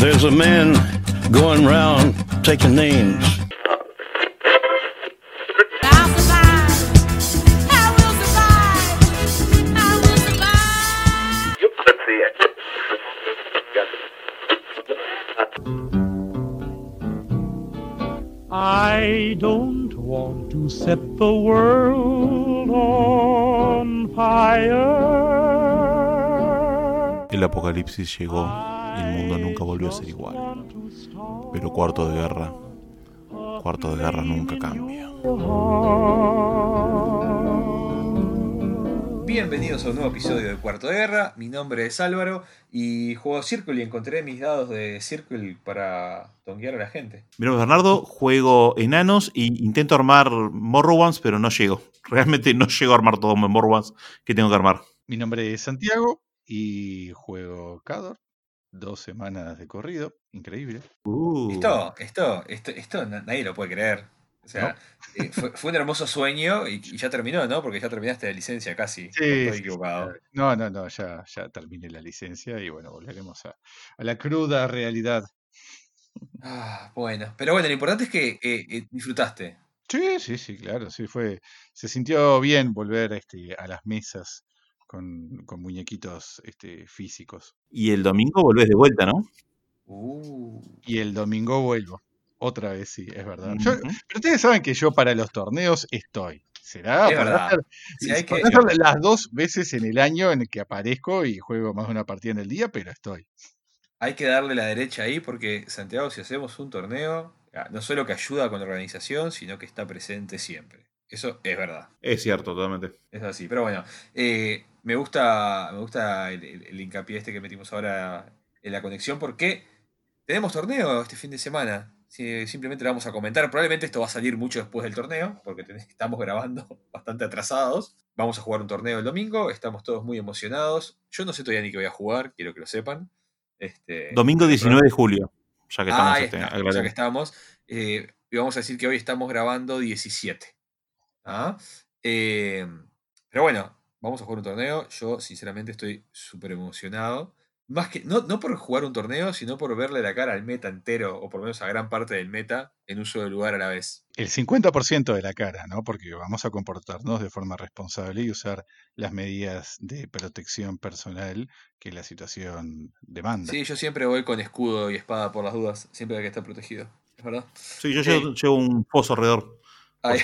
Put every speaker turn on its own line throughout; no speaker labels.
There's a man going round taking names.
I'll survive. I will survive. I will survive.
I don't want to set the world on fire.
El apocalipsis llegó y el mundo nunca volvió a ser igual. Pero cuarto de guerra, cuarto de guerra nunca cambia.
Bienvenidos a un nuevo episodio de Cuarto de Guerra. Mi nombre es Álvaro y juego Circle y encontré mis dados de Circle para tonguear a la gente.
Mi nombre es Bernardo, juego enanos e intento armar Morrowans, pero no llego. Realmente no llego a armar todo Morrowans que tengo que armar.
Mi nombre es Santiago y juego Cador. Dos semanas de corrido, increíble.
Uh.
Esto, esto, esto, esto na- nadie lo puede creer. O sea, eh, fue, fue un hermoso sueño y, y ya terminó, ¿no? Porque ya terminaste la licencia casi. ¿O
Sí,
estoy equivocado.
sí, No, no, no, ya, ya terminé la licencia y bueno, volveremos a, a la cruda realidad.
Ah, bueno, pero bueno, lo importante es que eh, eh, disfrutaste.
Sí, sí, sí, claro, sí, fue, se sintió bien volver este, a las mesas con, con muñequitos este, físicos.
Y el domingo volvés de vuelta, ¿no?
Uh,
Y el domingo vuelvo. Otra vez, sí, es verdad. Yo- pero ustedes saben que yo para los torneos estoy. ¿Será?
Es Sí, hay que-
las dos veces en el año en el que aparezco y juego más de una partida en el día, pero estoy.
hay que darle la derecha ahí porque Santiago, si hacemos un torneo, ah, no solo que ayuda con la organización, sino que está presente siempre. Eso es verdad.
Es cierto, totalmente.
Es así. Pero bueno, eh, me gusta, me gusta el, el- el hincapié este que metimos ahora en la conexión porque tenemos torneo este fin de semana. Simplemente lo vamos a comentar. Probablemente esto va a salir mucho después del torneo, porque ten- estamos grabando bastante atrasados. Vamos a jugar un torneo el domingo, estamos todos muy emocionados. Yo no sé todavía ni qué voy a jugar, quiero que lo sepan. Este,
Domingo 19 de julio, ya que estamos este,
está, ya que estamos. eh, y vamos a decir que hoy estamos grabando 17. ¿ah? Eh, pero bueno, vamos a jugar un torneo. Yo, sinceramente, estoy súper emocionado. Más que, no, no por jugar un torneo, sino por verle la cara al meta entero, o por lo menos a gran parte del meta, en uso de lugar a la vez.
El 50% de la cara, ¿no? Porque vamos a comportarnos de forma responsable y usar las medidas de protección personal que la situación demanda.
Sí, yo siempre voy con escudo y espada por las dudas. Siempre hay que estar protegido. ¿Es verdad?
Sí, yo llevo, llevo un pozo alrededor. Por
Ay.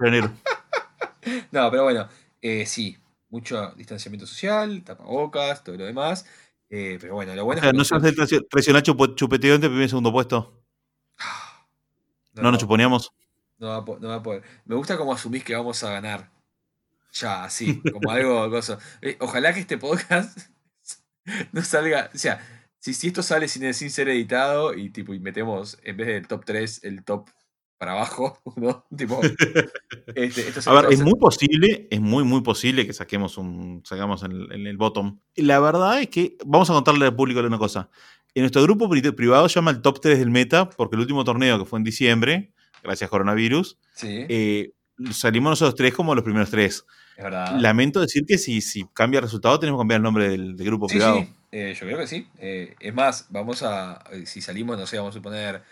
enero.
No, pero bueno, eh, sí, mucho distanciamiento social, tapabocas, todo lo demás. eh, pero bueno, lo
O
bueno
sea,
es que
no se hace traicio- traicionar chupo- chupeteante primer y segundo puesto. No nos chuponeamos.
no va a po- no va a poder. Me gusta cómo asumís que vamos a ganar. Ya, así, como algo cosa. Eh, Ojalá que este podcast no salga. O sea, si, si esto sale sin, sin ser editado y tipo y metemos en vez del top 3 el top para abajo, ¿no? Tipo. este, esto
A ver, es muy posible, es muy, muy posible que saquemos un, sacamos en el, en el bottom. La verdad es que, vamos a contarle al público una cosa. En nuestro grupo pri- privado se llama el top 3 del meta, porque el último torneo que fue en diciembre, gracias a coronavirus,
Sí,
eh, salimos nosotros tres como los primeros tres.
es verdad.
Lamento decir que si, si cambia el resultado, tenemos que cambiar el nombre del, del grupo
Sí,
privado.
sí, eh, yo creo que sí. Eh, es más, vamos a. Si salimos, no sé, vamos a suponer.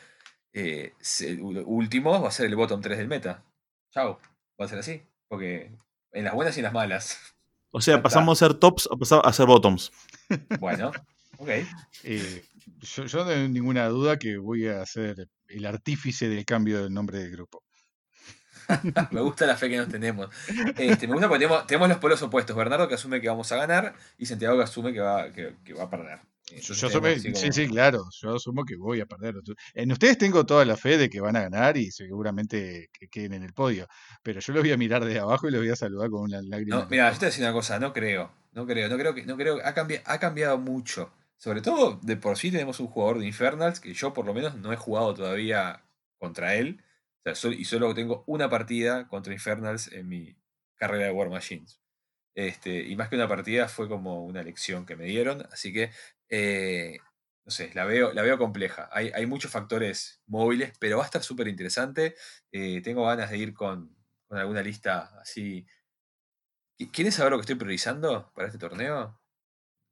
Eh, últimos, va a ser el bottom 3 del meta. Chau. Va a ser así. Porque en las buenas y en las malas.
O sea, pasamos a ser tops a pasar a ser bottoms.
Bueno, ok.
Eh, yo, yo no tengo ninguna duda que voy a ser el artífice del cambio del nombre del grupo.
Me gusta la fe que nos tenemos. Este, me gusta porque tenemos, tenemos los polos opuestos. Bernardo que asume que vamos a ganar y Santiago que asume que va, que, que va a perder.
Yo, asumo- sí,
como-
sí, claro, yo asumo que voy a perder. En ustedes tengo toda la fe de que van a ganar y seguramente que queden en el podio, pero yo los voy a mirar de abajo y los voy a saludar con una lágrima.
No, mira, yo te voy a decir una cosa, no creo, no creo, no creo que, no creo, ha cambiado, ha cambiado mucho. Sobre todo, de por sí tenemos un jugador de Infernals que yo por lo menos no he jugado todavía contra él. O sea, sol- y solo tengo una partida contra Infernals en mi carrera de War Machines. Este, y más que una partida fue como una lección que me dieron. Así que, eh, no sé, la veo, la veo compleja. Hay, hay muchos factores móviles, pero va a estar súper interesante. Eh, tengo ganas de ir con, con alguna lista así ¿Qui- ¿Quieren saber lo que estoy priorizando para este torneo?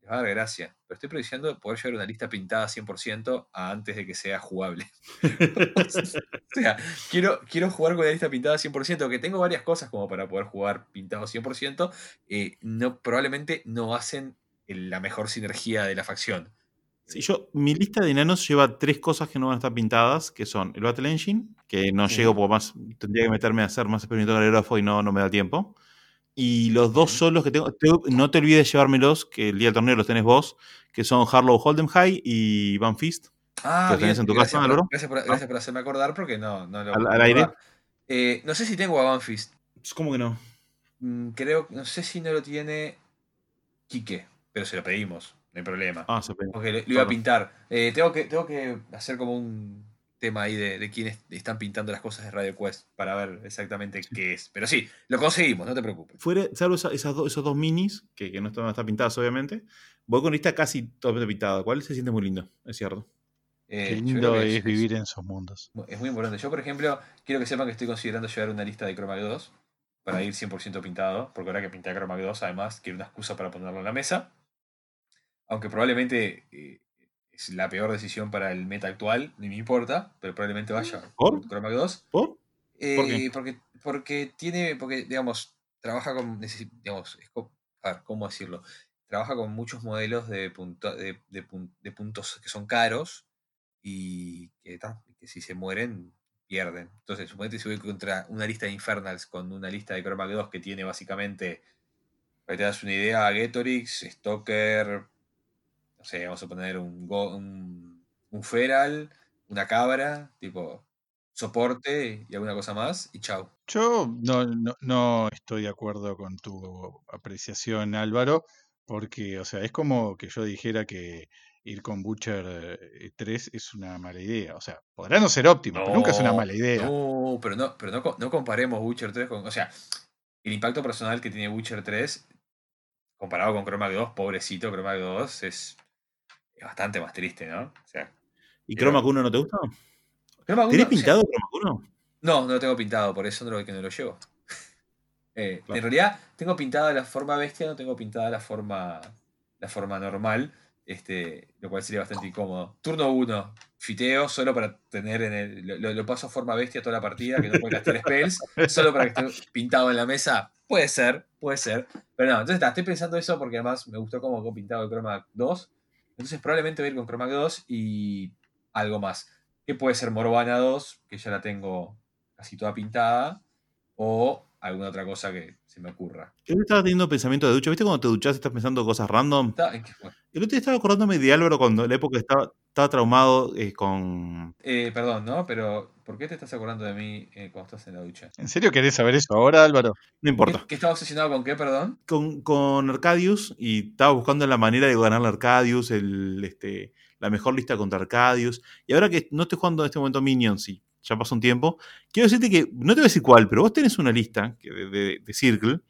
Les va a dar gracia. Pero estoy previsiando poder llevar una lista pintada 100% a antes de que sea jugable. o sea, quiero, quiero jugar con la lista pintada 100%, que tengo varias cosas como para poder jugar pintado 100%. eh, no, probablemente no hacen la mejor sinergia de la facción.
Sí, yo, mi lista de enanos lleva tres cosas que no van a estar pintadas, que son el Battle Engine, que no
Sí.
llego porque más tendría que meterme a hacer más experimento calerógrafo y no, no me da tiempo. Y los dos solos que tengo, te- no te olvides de llevármelos, que el día del torneo los tenés vos, que son Harlow Hold'em High y Van Fist.
Ah,
¿Que los tenés
bien,
en tu
gracias,
casa,
por, gracias, por, gracias por hacerme acordar porque no, no lo
¿Al- al aire?
Eh, no sé si tengo a Banfist.
¿Cómo que no?
Mm, Creo, no sé si no lo tiene Quique, pero se lo pedimos, no hay problema.
Ah, se pegó.
Porque lo, lo iba a pintar. Eh, tengo, que, tengo que hacer como un tema ahí de, de quiénes están pintando las cosas de Radio Quest para ver exactamente qué es. Pero sí, lo conseguimos, no te preocupes.
Fuera, salvo esa- esas do- esos dos minis, que, que no están, están pintadas obviamente, voy con lista casi totalmente pintada, cual se siente muy lindo, es cierto.
Eh,
Qué lindo es vivir en esos mundos.
Es muy importante. Yo, por ejemplo, quiero que sepan que estoy considerando llevar una lista de Chroma 2 para ir 100% pintado, porque ahora que pinté Chroma 2, además, quiero una excusa para ponerlo en la mesa. Aunque probablemente eh, es la peor decisión para el meta actual, ni me importa, pero probablemente vaya
¿Por?
con Chroma 2.
¿Por?
Eh,
¿Por qué?
Porque, porque tiene, porque, digamos, trabaja con, digamos, es a ver, ¿cómo decirlo? Trabaja con muchos modelos de, punto- de, de pun- de puntos que son caros y que, si se mueren, pierden. Entonces, suponete si voy contra una lista de Infernals con una lista de Chroma 2 que tiene básicamente, para que te das una idea, Getorix, Stalker, sé, vamos a poner un, go- un, un Feral, una cabra, tipo soporte y alguna cosa más, y chau.
Yo no, no, no estoy de acuerdo con tu apreciación, Álvaro, porque, o sea, es como que yo dijera que ir con Butcher eh, 3 es una mala idea. O sea, podrá no ser óptimo, pero nunca es una mala idea.
No, pero no, pero no, no comparemos Witcher 3 con. O sea, el impacto personal que tiene Witcher 3 comparado con Chroma 2, pobrecito Chroma 2, es, es bastante más triste, ¿no? O sea,
¿Y
Pero-
Chroma 1 no te gusta?
Chroma 1,
¿Tenés
o sea,
pintado Chroma 1?
No, no lo tengo pintado, por eso no lo, que no lo llevo. Eh,
Claro.
En realidad, tengo pintada la forma bestia, no tengo pintada la forma, la forma normal, este, lo cual sería bastante incómodo. Turno 1, fiteo, solo para tener en el. Lo, paso a forma bestia toda la partida, que no puede gastar spells, solo para que esté pintado en la mesa. Puede ser, puede ser. Pero no, entonces está, estoy pensando eso porque además me gustó cómo quedó pintado el Chroma 2. Entonces probablemente voy a ir con Chroma 2 y algo más. Que puede ser Morvana 2, que ya la tengo casi toda pintada. O alguna otra cosa que se me ocurra.
Yo estaba teniendo pensamiento de ducha. ¿Viste cuando te duchas y estás pensando cosas random? El otro día estaba acordándome de Álvaro cuando en la época estaba, estaba traumado eh, con.
Eh, perdón, ¿no? Pero ¿por qué te estás acordando de mí eh, cuando estás en la ducha?
¿En serio querés saber eso ahora, Álvaro?
No importa.
¿Qué, qué estaba obsesionado con qué, perdón?
Con, con Arcadius y estaba buscando la manera de ganarle a Arcadius, el, este, la mejor lista contra Arcadius. Y ahora que no estoy jugando en este momento Minions y ya pasó un tiempo, quiero decirte que, no te voy a decir cuál, pero vos tenés una lista que de, de- de Circle,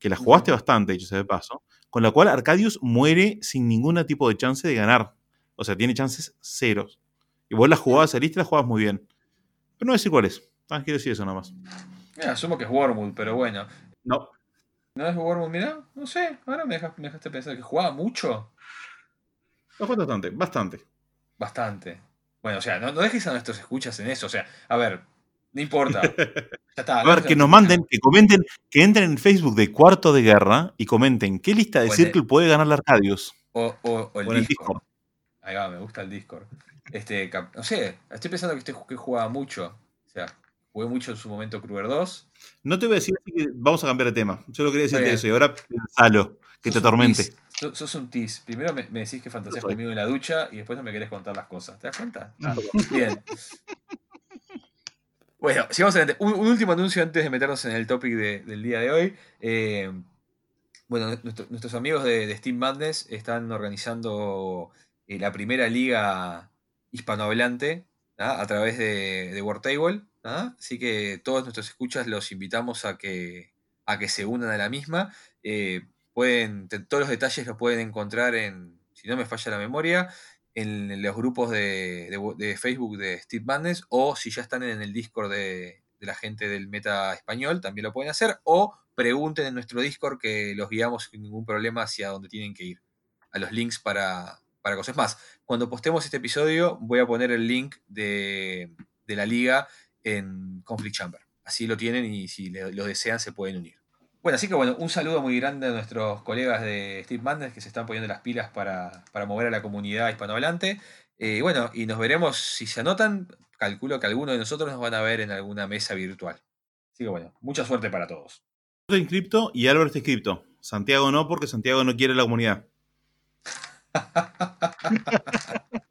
que la jugaste bastante, dicho sea de paso, con la cual Arcadius muere sin ningún tipo de chance de ganar. O sea, tiene chances ceros. Y vos la jugabas, esa lista la jugabas muy bien. Pero no decir cuál es. Ah, quiero decir eso nada más.
Mira, asumo que es Wormwood, pero bueno.
No.
¿No es Wormwood? Mira, no sé. Ahora me dejaste, me dejaste pensar que jugaba mucho.
Lo jugaste bastante, bastante.
Bastante. Bueno, o sea, no, no dejes a nuestros escuchas en eso. O sea, a ver, no importa. Ya está.
A ver, que nos manden, que comenten, que entren en Facebook de Cuarto de Guerra y comenten qué lista de Circle puede ganar Arcadius.
O, o- o el
O el.
Discord. Ahí va, me gusta el Discord. Este, no sé, estoy pensando que, este, que jugaba mucho. O sea, jugué mucho en su momento Kruger 2.
No te voy a decir que vamos a cambiar de tema. Solo quería decirte eso y ahora pensalo, que te
un
atormente.
Sos- un tease. Primero me, me decís que fantaseas conmigo en la ducha y después no me querés contar las cosas. ¿Te das cuenta? Ah, bien. Bueno, sigamos adelante. Un, un último anuncio antes de meternos en el topic de- del día de hoy. Eh, bueno, nuestro- nuestros amigos de, de Steam Madness están organizando eh, la primera liga hispanohablante ¿ah? a través de, de. ¿ah? Así que todos nuestros escuchas los invitamos a que, a que se unan a la misma. Eh, pueden, todos los detalles los pueden encontrar en, si no me falla la memoria, en los grupos de, Facebook de Steve Madness o si ya están en el Discord de, de la gente del Meta Español, también lo pueden hacer o pregunten en nuestro Discord que los guiamos sin ningún problema hacia donde tienen que ir. a los links para, para cosas más. Cuando postemos este episodio, voy a poner el link de, de la liga en Conflict Chamber. Así lo tienen y si le- lo desean se pueden unir. Bueno, así que bueno, un saludo muy grande a nuestros colegas de Steve Madness que se están poniendo las pilas para, para mover a la comunidad hispanohablante. Eh, bueno, y nos veremos, si se anotan, calculo que algunos de nosotros nos van a ver en alguna mesa virtual. Así que bueno, mucha suerte para todos.
Yo estoy inscripto y Álvaro está inscripto. Santiago no, porque Santiago no quiere la comunidad.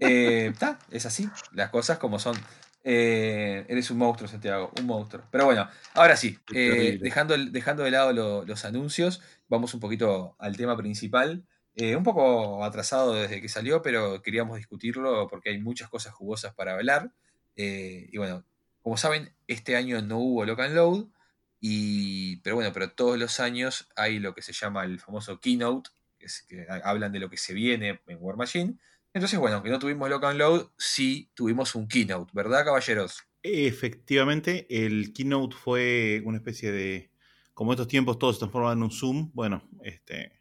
Eh, ta, es así, las cosas como son. Eh, eres un monstruo, Santiago, un monstruo. Pero bueno, ahora sí, eh, dejando, dejando de lado lo- los anuncios, vamos un poquito al tema principal. Eh, un poco atrasado desde que salió, pero queríamos discutirlo porque hay muchas cosas jugosas para hablar. Eh, y bueno, como saben, este año no hubo Lock and Load, y, pero bueno, pero todos los años hay lo que se llama el famoso keynote, es, que ha- hablan de lo que se viene en War Machine. Entonces, bueno, aunque no tuvimos Lock and Load, sí tuvimos un keynote, ¿verdad, caballeros?
Efectivamente, el keynote fue una especie de. Como estos tiempos todos se transforman en un Zoom, bueno, este,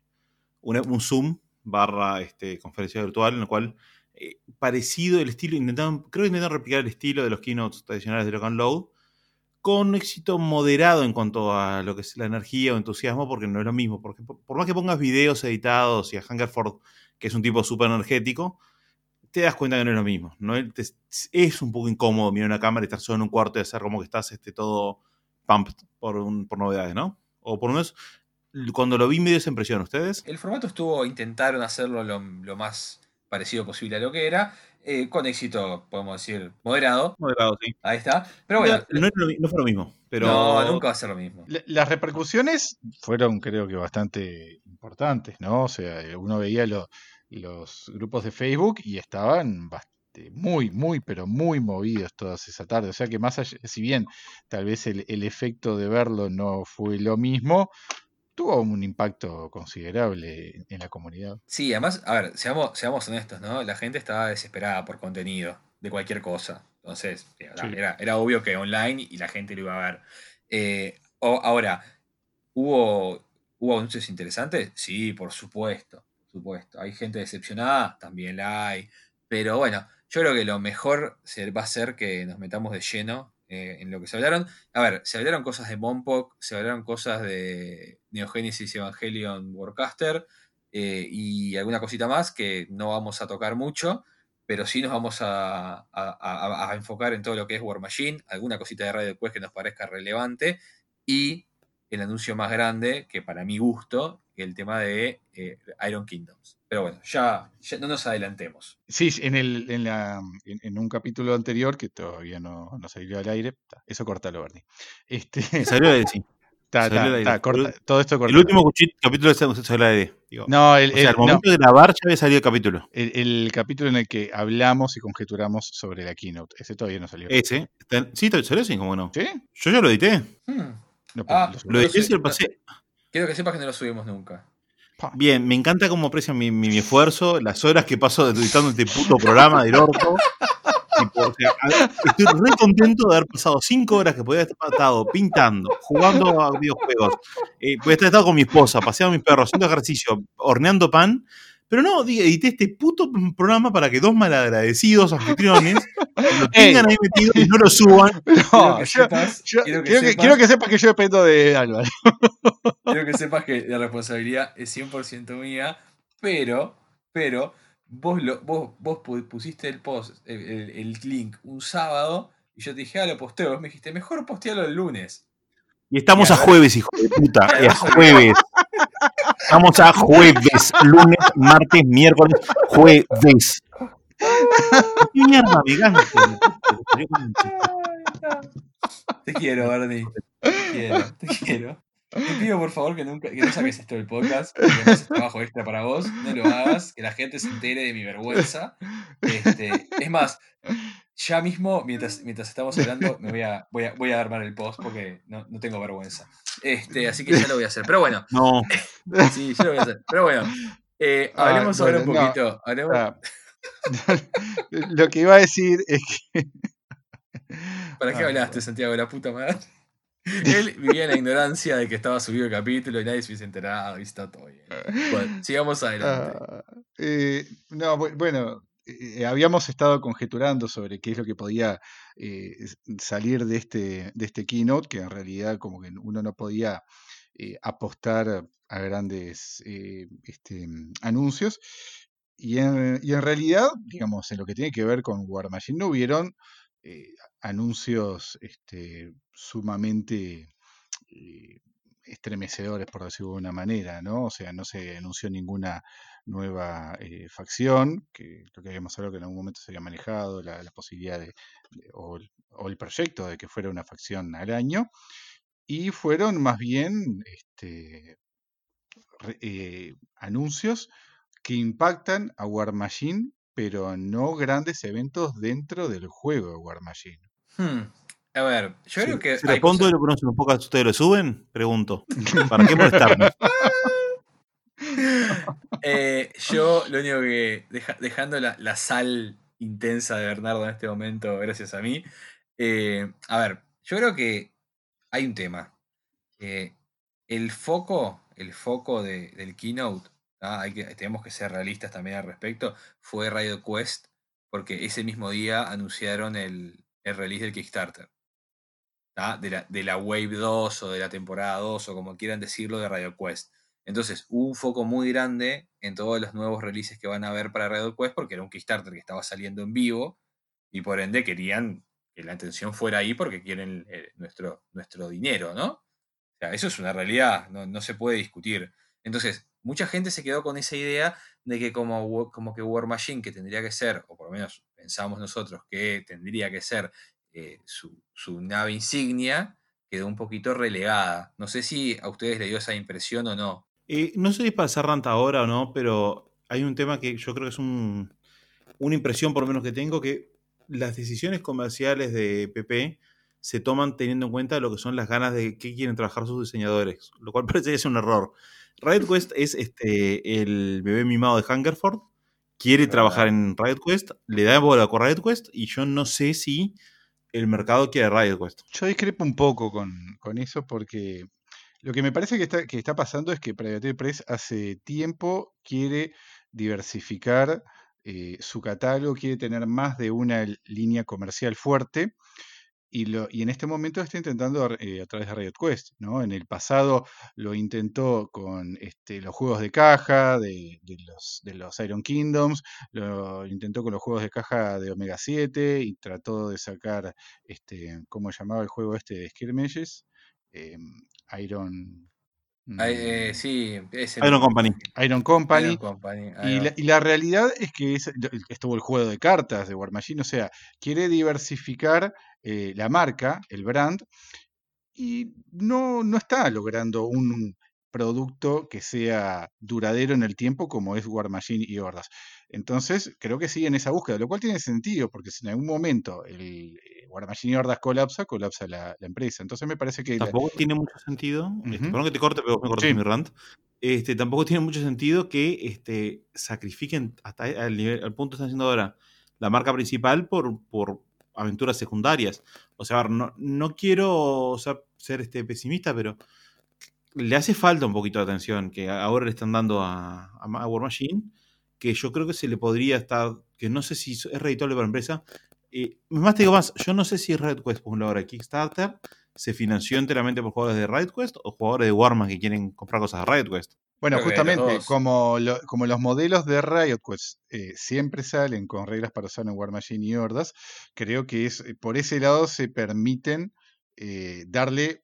una- un Zoom barra este, conferencia virtual, en la cual eh, parecido el estilo, intentaron, creo que intentaron replicar el estilo de los keynotes tradicionales de Lock and Load, con éxito moderado en cuanto a lo que es la energía o entusiasmo, porque no es lo mismo. Porque por, más que pongas videos editados y a Hungerford, que es un tipo súper energético, te das cuenta que no es lo mismo. ¿no? Es un poco incómodo mirar una cámara y estar solo en un cuarto y hacer como que estás este, todo pumped por, un- por novedades, ¿no? O por lo menos cuando lo vi me dio esa impresión. ¿Ustedes?
El formato estuvo, intentaron hacerlo lo, lo más parecido posible a lo que era, eh, con éxito, podemos decir, moderado.
Moderado, sí.
Ahí está. Pero bueno,
no, fue lo mismo. Pero
no, nunca va a ser lo mismo.
La- Las repercusiones fueron, creo que, bastante importantes, ¿no? O sea, eh, uno veía lo- los grupos de Facebook y estaban bast- muy, muy, pero muy movidos todas esa tarde. O sea que más allá, si bien tal vez el, el efecto de verlo no fue lo mismo, tuvo un impacto considerable en la comunidad.
Sí, además, a ver, seamos, seamos honestos, ¿no? La gente estaba desesperada por contenido de cualquier cosa. Entonces, era,
Sí.
era- era obvio que online y la gente lo iba a ver. Eh, o- ahora, ¿hubo, ¿hubo anuncios interesantes? Sí, por supuesto, por supuesto. ¿Hay gente decepcionada? También la hay. Pero bueno, yo creo que lo mejor va a ser que nos metamos de lleno eh, en lo que se hablaron. A ver, se hablaron cosas de Monpok, se hablaron cosas de Neogénesis Evangelion Warcaster eh, y alguna cosita más que no vamos a tocar mucho, pero sí nos vamos a enfocar en todo lo que es War Machine, alguna cosita de Radio Quest que nos parezca relevante y el anuncio más grande, que para mi gusto, el tema de eh, Iron Kingdoms. Pero bueno, ya, ya no nos adelantemos.
Sí, en, el, en, la, en, en un capítulo anterior, que todavía no, no salió al aire, ta, eso cortalo, Bernie. Este,
salió de sí.
ta,
salió
ta, ta, corta- todo esto
El
cortalo.
último capítulo salió de digo.
No, el,
o sea,
el-
al
no,
momento de grabar ya había salido el capítulo.
el- el capítulo en el que hablamos y conjeturamos sobre la keynote. Ese todavía no salió.
Ese. está- Sí, salió así, como no.
¿Sí?
Yo ya lo edité.
Hmm,
No,
Ah,
lo
No
edité y lo
no.
pasé.
Quiero que sepas que no lo subimos nunca.
Bien, me encanta cómo aprecian mi, mi- esfuerzo, las horas que paso editando este puto programa del orto. Estoy re contento de haber pasado cinco horas que podía estar estado pintando, jugando a videojuegos, eh, podía estar estado con mi esposa, paseando a mis perros, haciendo ejercicio, horneando pan. Pero no, di- edité este puto programa para que dos malagradecidos anfitriones lo tengan ahí metido y no lo suban.
No,
que
yo-
sepas-
yo-
quiero que
quiero, que,
sepas-
quiero que sepas que yo dependo de Álvaro.
Quiero que sepas que la responsabilidad es 100% mía, pero, pero, vos, lo, vos, vos pu- pusiste el post, el, el- el link un sábado, y yo te dije, ah, lo posteo. Vos me dijiste, mejor postealo el lunes.
Y estamos
Y a
a
ver.
jueves, hijo de puta. Es jueves. Estamos a jueves, lunes, martes, miércoles, jueves. ¿Qué mierda me gasto?
Te quiero, Bernie. Te quiero, te quiero. Te pido por favor que nunca que no saques esto del podcast, porque no es trabajo extra para vos, no lo hagas, que la gente se entere de mi vergüenza. Este, es más, ya mismo, mientras, mientras estamos hablando, me voy a, voy a, voy a armar el post porque no, no tengo vergüenza. Este, así que ya lo voy a hacer. Pero bueno,
No,
sí, ya lo voy a hacer. Pero bueno, eh,
Ah,
hablemos ahora un
bueno, no.
poquito. hablemos-
Ah, Lo que iba a decir es que.
¿Para qué
Ah,
hablaste, Santiago? La puta madre. Él vivía en la ignorancia de que estaba subido el capítulo y nadie se hubiese enterado y está todo bien. Bueno, sigamos adelante.
Ah, eh, no, bu- bueno, eh, habíamos estado conjeturando sobre qué es lo que podía eh, salir de este, de este keynote, que en realidad como que uno no podía eh, apostar a grandes este, anuncios. Y en, y en realidad, digamos, en lo que tiene que ver con War Machine, no hubieron eh, anuncios este, sumamente eh, estremecedores, por decirlo de una manera, ¿no? O sea, no se anunció ninguna nueva eh, facción, que lo que habíamos hablado que en algún momento se había manejado, la, la posibilidad de, de- o, el, o el proyecto de que fuera una facción al año, y fueron más bien este, re- anuncios que impactan a War Machine, pero no grandes eventos dentro del juego de War Machine.
Hmm, A ver, yo creo que.
Si respondo
cosas-
y lo conocen un poco, ¿ustedes lo suben? Pregunto. ¿Para qué molestarme?
Eh, yo lo único que, deja- dejando la, la sal intensa de Bernardo en este momento, gracias a mí, eh, a ver, yo creo que hay un tema. Eh, el foco, el foco de- del keynote, ¿ah? hay que, tenemos que ser realistas también al respecto, fue Riot Quest, porque ese mismo día anunciaron el, el release del Kickstarter. De, la, de la Wave 2 o de la temporada 2 o como quieran decirlo de Riot Quest. Entonces hubo un foco muy grande en todos los nuevos releases que van a haber para Riot Quest porque era un Kickstarter que estaba saliendo en vivo y por ende querían que la atención fuera ahí porque quieren eh, nuestro, nuestro dinero, ¿no? O sea, eso es una realidad, no, no se puede discutir. Entonces, mucha gente se quedó con esa idea de que como, como que War Machine, que tendría que ser, o por lo menos pensamos nosotros que tendría que ser eh, su, su nave insignia, quedó un poquito relegada. No sé si a ustedes les dio esa impresión o no.
Eh, no sé si es para hacer ahora o no, pero hay un tema que yo creo que es un- una impresión, por lo menos que tengo, que las decisiones comerciales de PP se toman teniendo en cuenta lo que son las ganas de qué quieren trabajar sus diseñadores, lo cual parece que es un error. Riot Quest es este, el bebé mimado de Hungerford, quiere trabajar en Riot Quest, le da bola con Riot Quest y yo no sé si el mercado quiere Riot Quest.
Yo discrepo un poco con, con eso porque lo que me parece que está, que está pasando es que Privateer Press hace tiempo quiere diversificar eh, su catálogo, quiere tener más de una línea comercial fuerte y, lo, y en este momento está intentando eh, a través de Riot Quest, ¿no? En el pasado lo intentó con este, los juegos de caja de, de los, de los Iron Kingdoms, lo intentó con los juegos de caja de Omega 7 y trató de sacar, este, ¿cómo llamaba el juego este de Skirmishes? Em, Iron...
Ay, eh,
mm,
sí, ese
Iron. Company.
Iron Company.
Iron Company, ahí
Y la, y la realidad es que es- estuvo el juego de cartas de War Machine, o sea, quiere diversificar eh, la marca, el brand, y no, no está logrando un producto que sea duradero en el tiempo como es War Machine y Hordas. Entonces, creo que sigue en esa búsqueda, lo cual tiene sentido, porque si en algún momento el eh, War Machine y Hordas colapsa, colapsa la, la empresa. Entonces me parece que... la-
Tampoco tiene mucho sentido, este, perdón que te corte, pero me cortaste
Sí.
mi rant. Este, tampoco tiene mucho sentido que este, sacrifiquen hasta al, nivel- al punto que están haciendo ahora la marca principal por, por aventuras secundarias. O sea, a ver, no, no quiero o sea, ser este, pesimista, pero le hace falta un poquito de atención que ahora le están dando a, a War Machine, que yo creo que se le podría estar, que no sé si es reditable para la empresa. Eh, más te digo más, yo no sé si Red Quest, por ejemplo, ahora Kickstarter, se financió enteramente por jugadores de Riot Quest o jugadores de Warman que quieren comprar cosas de Riot Quest.
Bueno,
Creo
justamente, como, lo- como los modelos de Riot Quest eh, siempre salen con reglas para usar en War Machine y Hordas, creo que es eh, por ese lado se permiten eh, darle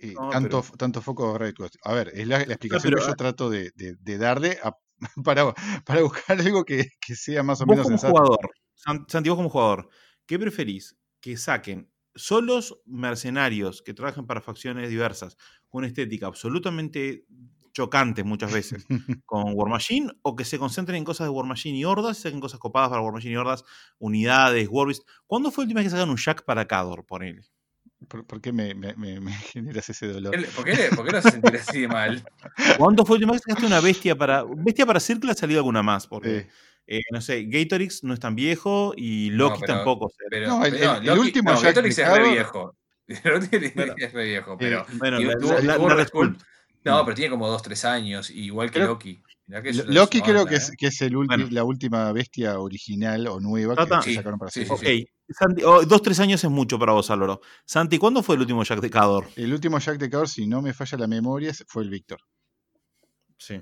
eh,
No,
tanto,
pero-
tanto foco a Riot Quest. A ver, es la, la explicación
pero,
que yo trato de, de- de darle a- para, para buscar algo que, que sea más o
Vos
menos
como
sensato.
jugador, San- Santi, vos como jugador, ¿qué preferís? Que saquen solos mercenarios que trabajen para facciones diversas, con una estética absolutamente chocante muchas veces, con War Machine, o que se concentren en cosas de War Machine y Hordas, y saquen cosas copadas para War Machine y Hordas, unidades, Warbeast. ¿Cuándo fue la última vez que sacaron un Jack para Cador, ponele?
¿Por, por qué me, me- me- me generas ese dolor?
¿Por qué, por qué lo hace sentir así de mal?
¿Cuándo fue la última vez que sacaste una bestia para. Bestia para Circle ha salido alguna más, porque,
Eh,
eh, no sé, Gatorix no es tan viejo y
No,
Loki
pero-
tampoco.
Pero,
No, el-
Loki-
último
Gatorix es re viejo.
Bueno.
es re viejo, pero.
Bueno,
y
la-
tuvo-
la-
tuvo
la
Red Skull.
Skull.
No, pero tiene como 2, 3 años, igual que Loki. Que
Loki creo
onda,
que es,
¿eh?
que es el ulti-
Bueno.
la última bestia original o nueva
Tata.
que
Sí,
sacaron para
sí,
serie.
sí,
Ok. Santi, oh, dos, tres años es mucho para vos, Álvaro. Santi, ¿cuándo fue el último Jack de Cador?
El último Jack de Cador, si no me falla la memoria, fue el Víctor.
Sí.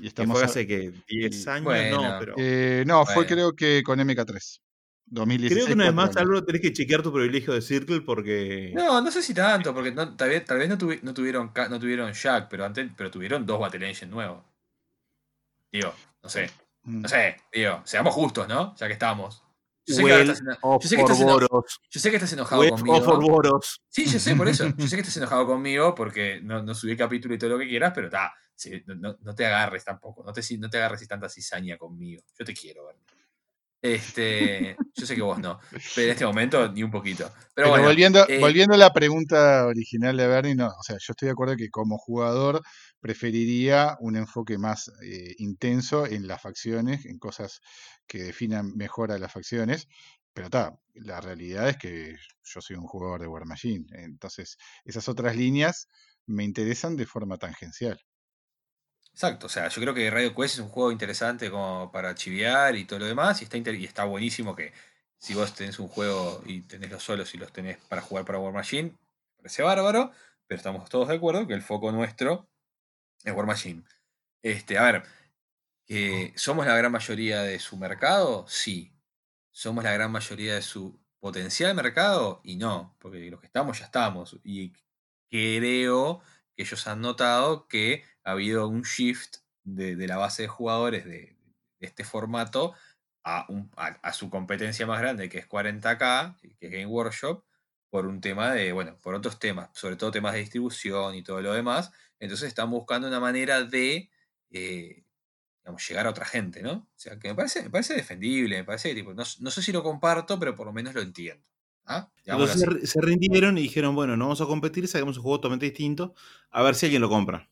Y estamos
fue
a-
hace que 10 años,
Bueno.
no, pero.
eh, no, fue
Bueno.
creo que con MK3. 2016.
Creo que una vez más. Álvaro, tenés que chequear tu privilegio de Circle porque.
No, no sé si tanto, porque no- tal vez, tal vez no, tuvi- no tuvieron no tuvieron Jack, pero antes, pero tuvieron dos Battle Engine nuevos. Digo, no sé,
Mm.
no sé, digo, seamos justos, ¿no? Ya que estamos. Yo sé que,
Well
yo sé que estás yo sé que estás enojado
Well
conmigo. Sí, yo sé por eso. Yo sé que estás enojado conmigo porque no, no subí el capítulo y todo lo que quieras, pero ta, no, te agarres tampoco. No te, no te agarres y tanta cizaña conmigo. Yo te quiero, Bernie. Este, yo sé que vos no, pero en este momento ni un poquito. Pero,
Pero
bueno,
volviendo,
eh,
volviendo a la pregunta original de Bernie, no, o sea, yo estoy de acuerdo que como jugador preferiría un enfoque más eh, intenso en las facciones, en cosas que definan mejor a las facciones, pero está, la realidad es que yo soy un jugador de War Machine, entonces esas otras líneas me interesan de forma tangencial.
Exacto, o sea, yo creo que Radio Quest es un juego interesante como para chiviar y todo lo demás, y está, está buenísimo que si vos tenés un juego y tenés los solos y los tenés para jugar para War Machine, parece bárbaro, pero estamos todos de acuerdo que el foco nuestro es War Machine. Este, a ver, que ¿somos la gran mayoría de su mercado? Sí. ¿Somos la gran mayoría de su potencial mercado? Y no, porque los que estamos ya estamos. Y creo que ellos han notado que ha habido un shift de, la base de jugadores de, este formato a, un- a su competencia más grande, que es 40K, que es Game Workshop, por un tema de, bueno, por otros temas, sobre todo temas de distribución y todo lo demás. Entonces están buscando una manera de, eh, digamos, llegar a otra gente, ¿no? O sea, que me parece, me parece defendible, me parece, tipo, no, no sé si lo comparto, pero por lo menos lo entiendo. ¿ah?
Entonces
así.
se, rindieron y dijeron, bueno, no vamos a competir, sacamos un juego totalmente distinto, a ver si alguien lo compra.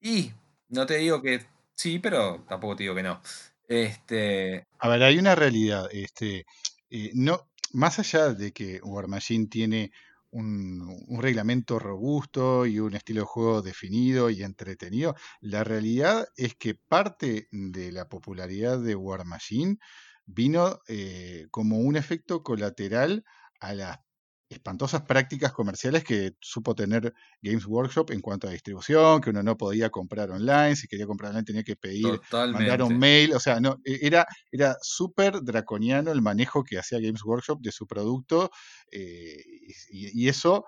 Y no te digo que sí, pero tampoco te digo que no. Este,
A ver, hay una realidad. Este, eh, no, más allá de que War Machine tiene un, un reglamento robusto y un estilo de juego definido y entretenido, la realidad es que parte de la popularidad de War Machine vino eh, como un efecto colateral a las espantosas prácticas comerciales que supo tener Games Workshop en cuanto a distribución, que uno no podía comprar online, si quería comprar online tenía que pedir mandar un
totalmente.
mail, o sea, no, e- era, era súper draconiano el manejo que hacía Games Workshop de su producto eh, y, y eso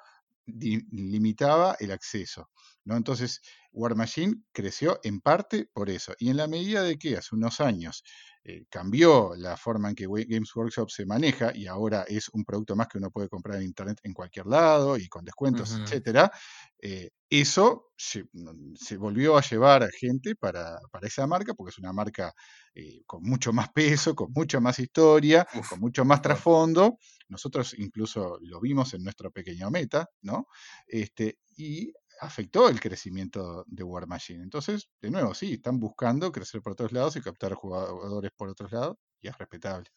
limitaba el acceso. ¿no? Entonces, War Machine creció en parte por eso. Y en la medida de que hace unos años eh, cambió la forma en que Games Workshop se maneja y ahora es un producto más que uno puede comprar en internet en cualquier lado y con descuentos,
Ujú.
etcétera, eh, eso se, no- se volvió a llevar a gente para, para esa marca, porque es una marca eh, con mucho más peso, con mucha más historia,
Uf,
con mucho más trasfondo. Nosotros incluso lo vimos en nuestro pequeño meta, ¿no? Este, y afectó el crecimiento de War Machine. Entonces, de nuevo, sí, están buscando crecer por otros lados y captar jugadores por otros lados, y es respetable.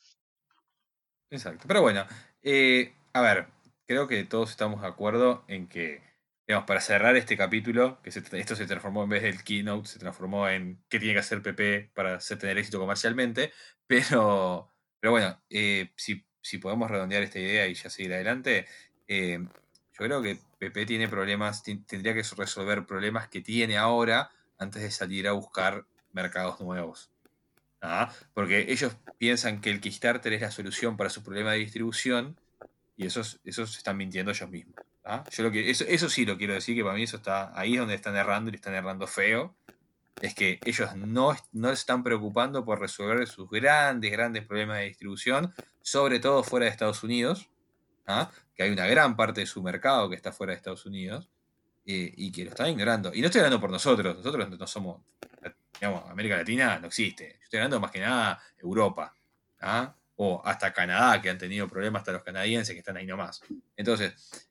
Exacto. Pero bueno, eh, a ver, creo que todos estamos de acuerdo en que, digamos, para cerrar este capítulo, que se- esto se transformó en vez del keynote, se transformó en qué tiene que hacer PP para tener éxito comercialmente. Pero, pero bueno, eh, si, si podemos redondear esta idea y ya seguir adelante, eh, yo creo que PP tiene problemas, tendría que resolver problemas que tiene ahora antes de salir a buscar mercados nuevos. ¿ah? Porque ellos piensan que el Kickstarter es la solución para su problema de distribución y esos, esos están mintiendo ellos mismos. ¿ah? Yo lo que, eso, eso sí lo quiero decir, que para mí eso está ahí es donde están errando y están errando feo. Es que ellos no, no están preocupando por resolver sus grandes, grandes problemas de distribución, sobre todo fuera de Estados Unidos, ¿ah? que hay una gran parte de su mercado que está fuera de Estados Unidos eh, y que lo están ignorando. Y no estoy hablando por nosotros, nosotros no somos, digamos, América Latina no existe. Yo estoy hablando más que nada Europa, ¿ah? o hasta Canadá, que han tenido problemas hasta los canadienses que están ahí nomás. Entonces,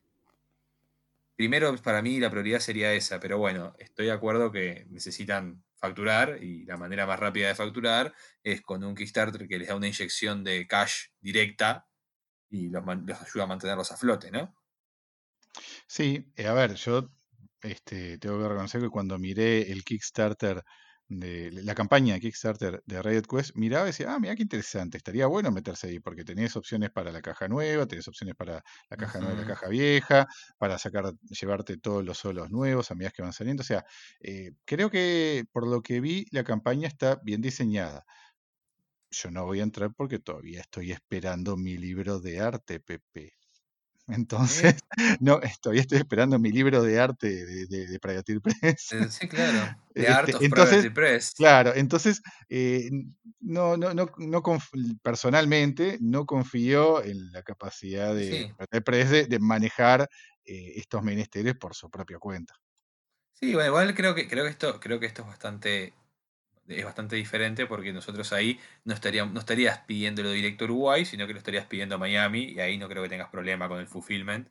primero para mí la prioridad sería esa, pero bueno, estoy de acuerdo que necesitan facturar y la manera más rápida de facturar es con un Kickstarter que les da una inyección de cash directa y los, los ayuda a mantenerlos a flote, ¿no?
Sí, eh, a ver, yo este, tengo que reconocer que cuando miré el Kickstarter de la campaña de Kickstarter de Riot Quest, miraba y decía, ah, mira qué interesante, estaría bueno meterse ahí, porque tenés opciones para la caja nueva, tenés opciones para la caja nueva y la caja vieja, para sacar, llevarte todos los solos nuevos a medida que van saliendo. O sea, eh, creo que por lo que vi, la campaña está bien diseñada. Yo no voy a entrar porque todavía estoy esperando mi libro de arte, Pepe. Entonces,
Eh,
no, eh, todavía estoy esperando mi libro de arte de, de, de Privateer Press.
eh, sí, claro. The
Este,
Art of
entonces,
Press.
claro, entonces, eh, no, no, no, no personalmente no confío en la capacidad de
Sí.
Privateer Press de, de manejar eh, estos menesteres por su propia cuenta.
Sí, bueno, igual creo que, creo que esto, creo que esto es bastante, es bastante diferente porque nosotros ahí no estaríamos, no estarías pidiéndolo directo a Uruguay, sino que lo estarías pidiendo a Miami, y ahí no creo que tengas problema con el fulfillment.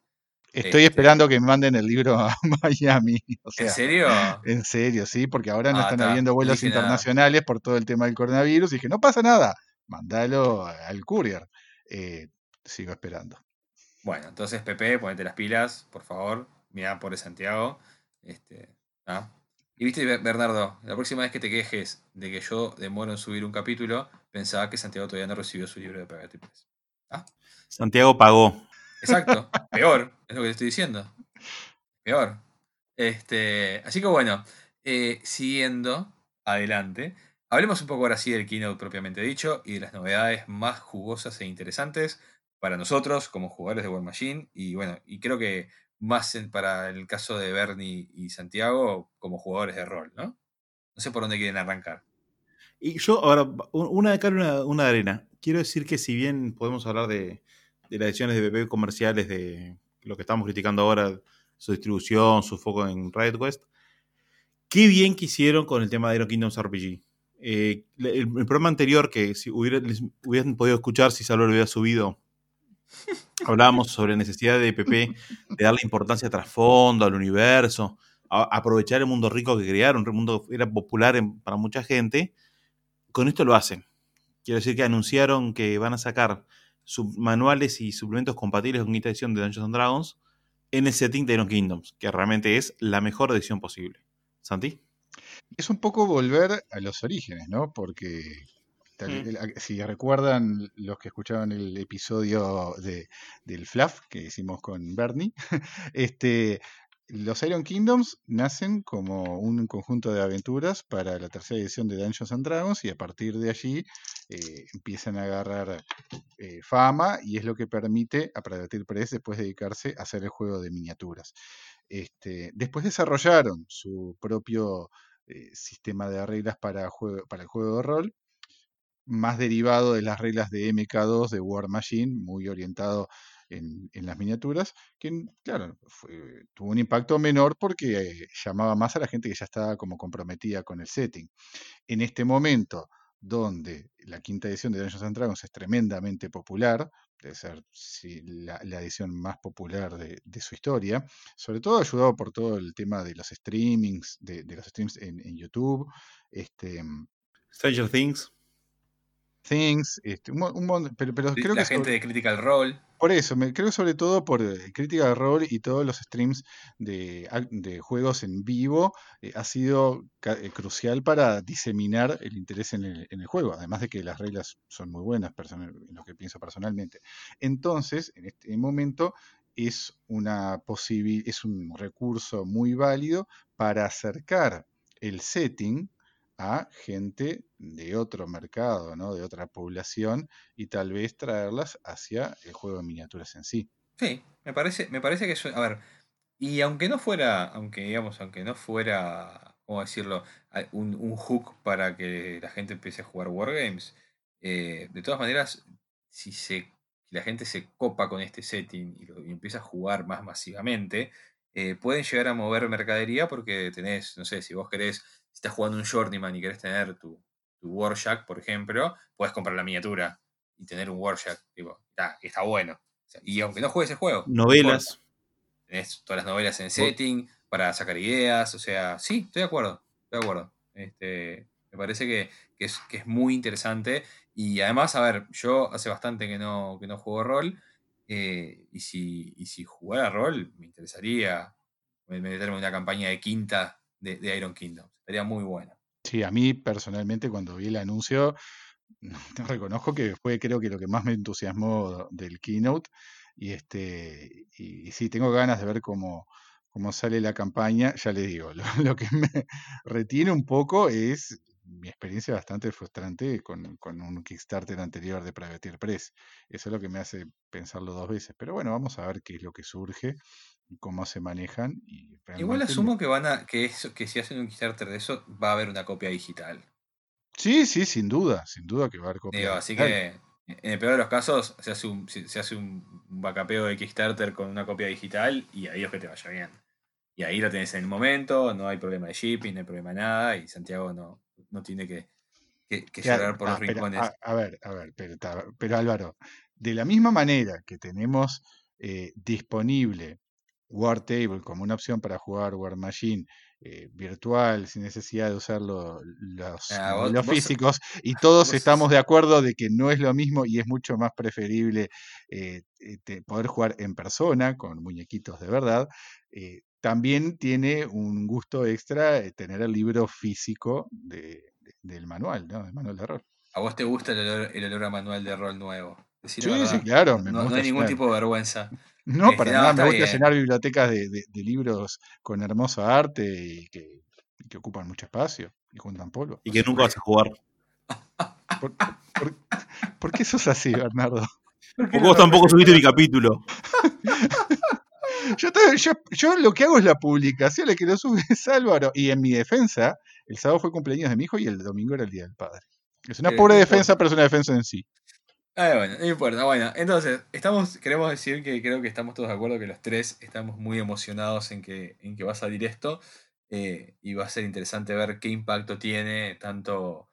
Estoy
Este,
esperando que me manden el libro a Miami. O
¿En serio?
en serio, sí, porque ahora no
Ah,
están
está.
habiendo
No
vuelos
nada.
internacionales por todo el tema del coronavirus. Y dije, no pasa nada, mandalo al courier. Eh, sigo esperando.
Bueno, entonces Pepe, ponete las pilas, por favor. Mirá, por Santiago. Este, ¿ah? Y viste, Be- Bernardo, la próxima vez que te quejes de que yo demoro en subir un capítulo, pensaba que Santiago todavía no recibió su libro de Press. ¿Ah?
Santiago pagó.
Exacto, peor, es lo que te estoy diciendo. Peor. Este, así que bueno, eh, siguiendo adelante, hablemos un poco ahora sí del keynote propiamente dicho y de las novedades más jugosas e interesantes para nosotros como jugadores de War Machine y bueno, y creo que más en- para el caso de Bernie y Santiago como jugadores de rol, ¿no? No sé por dónde quieren arrancar.
Y yo, ahora, un- una de cal, una, una de arena. Quiero decir que si bien podemos hablar de, de las ediciones de PP comerciales, de lo que estamos criticando ahora, su distribución, su foco en Riot Quest, qué bien que hicieron con el tema de Iron Kingdoms RPG. Eh, el, el programa anterior, que si hubiera, les hubieran podido escuchar si Salvador lo hubiera subido, hablábamos sobre la necesidad de PP de darle importancia a trasfondo, al universo, a, aprovechar el mundo rico que crearon, un mundo que era popular en- para mucha gente. Con esto lo hacen. Quiero decir que anunciaron que van a sacar sub- manuales y suplementos compatibles con esta edición de Dungeons and Dragons en el setting de Iron Kingdoms, que realmente es la mejor edición posible. ¿Santi?
Es un poco volver a los orígenes, ¿no? Porque
Mm.
si recuerdan los que escuchaban el episodio de, del Fluff que hicimos con Bernie, este, los Iron Kingdoms nacen como un conjunto de aventuras para la tercera edición de Dungeons and Dragons y a partir de allí eh, empiezan a agarrar eh, fama y es lo que permite a Privateer Press después dedicarse a hacer el juego de miniaturas. Este, después desarrollaron su propio eh, sistema de reglas para, juego- para el juego de rol, más derivado de las reglas de MK2 de War Machine, muy orientado en, las miniaturas, que claro, tuvo un impacto menor porque llamaba más a la gente que ya estaba como comprometida con el setting. En este momento, donde la quinta edición de Dungeons and Dragons es tremendamente popular, debe ser la, edición más popular de, su historia, sobre todo ayudado por todo el tema de los streamings, de, de los streams en, en YouTube, este,
Stranger Things.
Things, este, un, un pero, pero creo
la
que
gente
sobre-
de Critical Role.
por eso, me, creo sobre todo por eh, Critical Role y todos los streams de, de juegos en vivo, eh, ha sido eh, crucial para diseminar el interés en el, en el juego, además de que las reglas son muy buenas, personal- en lo que pienso personalmente. Entonces, en este momento es una es un recurso muy válido para acercar el setting a gente de otro mercado, ¿no? de otra población, y tal vez traerlas hacia el juego de miniaturas en sí.
Sí, me parece, me parece que eso, a ver, y aunque no fuera, aunque digamos, aunque no fuera, ¿cómo decirlo? Un, un hook para que la gente empiece a jugar Wargames, eh, de todas maneras, si se, la gente se copa con este setting y empieza a jugar más masivamente, eh, pueden llegar a mover mercadería porque tenés, no sé, si vos querés, si estás jugando un Journeyman y querés tener tu, tu Warjack, por ejemplo, puedes comprar la miniatura y tener un Warjack, tipo, está, está bueno. O sea, y aunque no juegues el juego, no
Novelas.
Tenés todas las novelas en setting para sacar ideas. O sea, sí, estoy de acuerdo. Estoy de acuerdo. Este, me parece que, que es, que es muy interesante. Y además, a ver, yo hace bastante que no, que no juego rol. Eh, y, si, y si jugara rol, me interesaría meterme en una campaña de quinta de, Iron Kingdom. Sería muy bueno.
Sí, a mí personalmente cuando vi el anuncio, reconozco que fue creo que lo que más me entusiasmó del keynote. Y este, y, y sí, tengo ganas de ver cómo, cómo sale la campaña. Ya les digo, lo, lo que me retiene un poco es mi experiencia bastante frustrante con, con un Kickstarter anterior de Privateer Press. Eso es lo que me hace pensarlo dos veces. Pero bueno, vamos a ver qué es lo que surge y cómo se manejan. Y
Igual asumo que van a, que eso, que si hacen un Kickstarter de eso, va a haber una copia digital.
Sí, sí, sin duda, sin duda que va a haber copia
Digo, así
digital.
que en el peor de los casos se hace un, se se hace un bacapeo de Kickstarter con una copia digital y adiós que te vaya bien. Y ahí lo tenés en el momento, no hay problema de shipping, no hay problema de nada, y Santiago no, no tiene que, que, que
Claro,
llorar por
ah,
los
pero,
rincones.
a, a ver, a ver, pero, pero Álvaro, de la misma manera que tenemos eh, disponible War Table como una opción para jugar War Machine eh, virtual sin necesidad de usar lo- los
Ah, vos,
modelos
vos,
físicos y todos
vos
estamos de acuerdo de que no es lo mismo y es mucho más preferible eh, eh, poder jugar en persona con muñequitos de verdad, eh, también tiene un gusto extra eh, tener el libro físico de- de- del manual, ¿no? Del manual de rol.
a vos te gusta el olor, el olor a manual de rol nuevo. Decir
Sí, sí, claro,
no,
me,
hay ningún
llenar.
tipo de vergüenza.
No,
Este,
para
no,
nada, me gusta
bien.
llenar bibliotecas de, de- de libros con hermoso arte y que, y que ocupan mucho espacio y juntan polvo.
Y que nunca vas a jugar.
¿Por, por- por qué sos así, Bernardo?
Porque vos tampoco subiste mi capítulo.
Yo, te- yo, yo lo que hago es la publicación, el que lo sube es Álvaro. Y en mi defensa, el sábado fue cumpleaños de mi hijo y el domingo era el Día del Padre. Es una
Eh,
pobre defensa, pero es una defensa en sí.
Ah, bueno, no importa. Bueno, entonces, estamos, queremos decir que creo que estamos todos de acuerdo que los tres estamos muy emocionados en que, en que va a salir esto. eh, y va a ser interesante ver qué impacto tiene tanto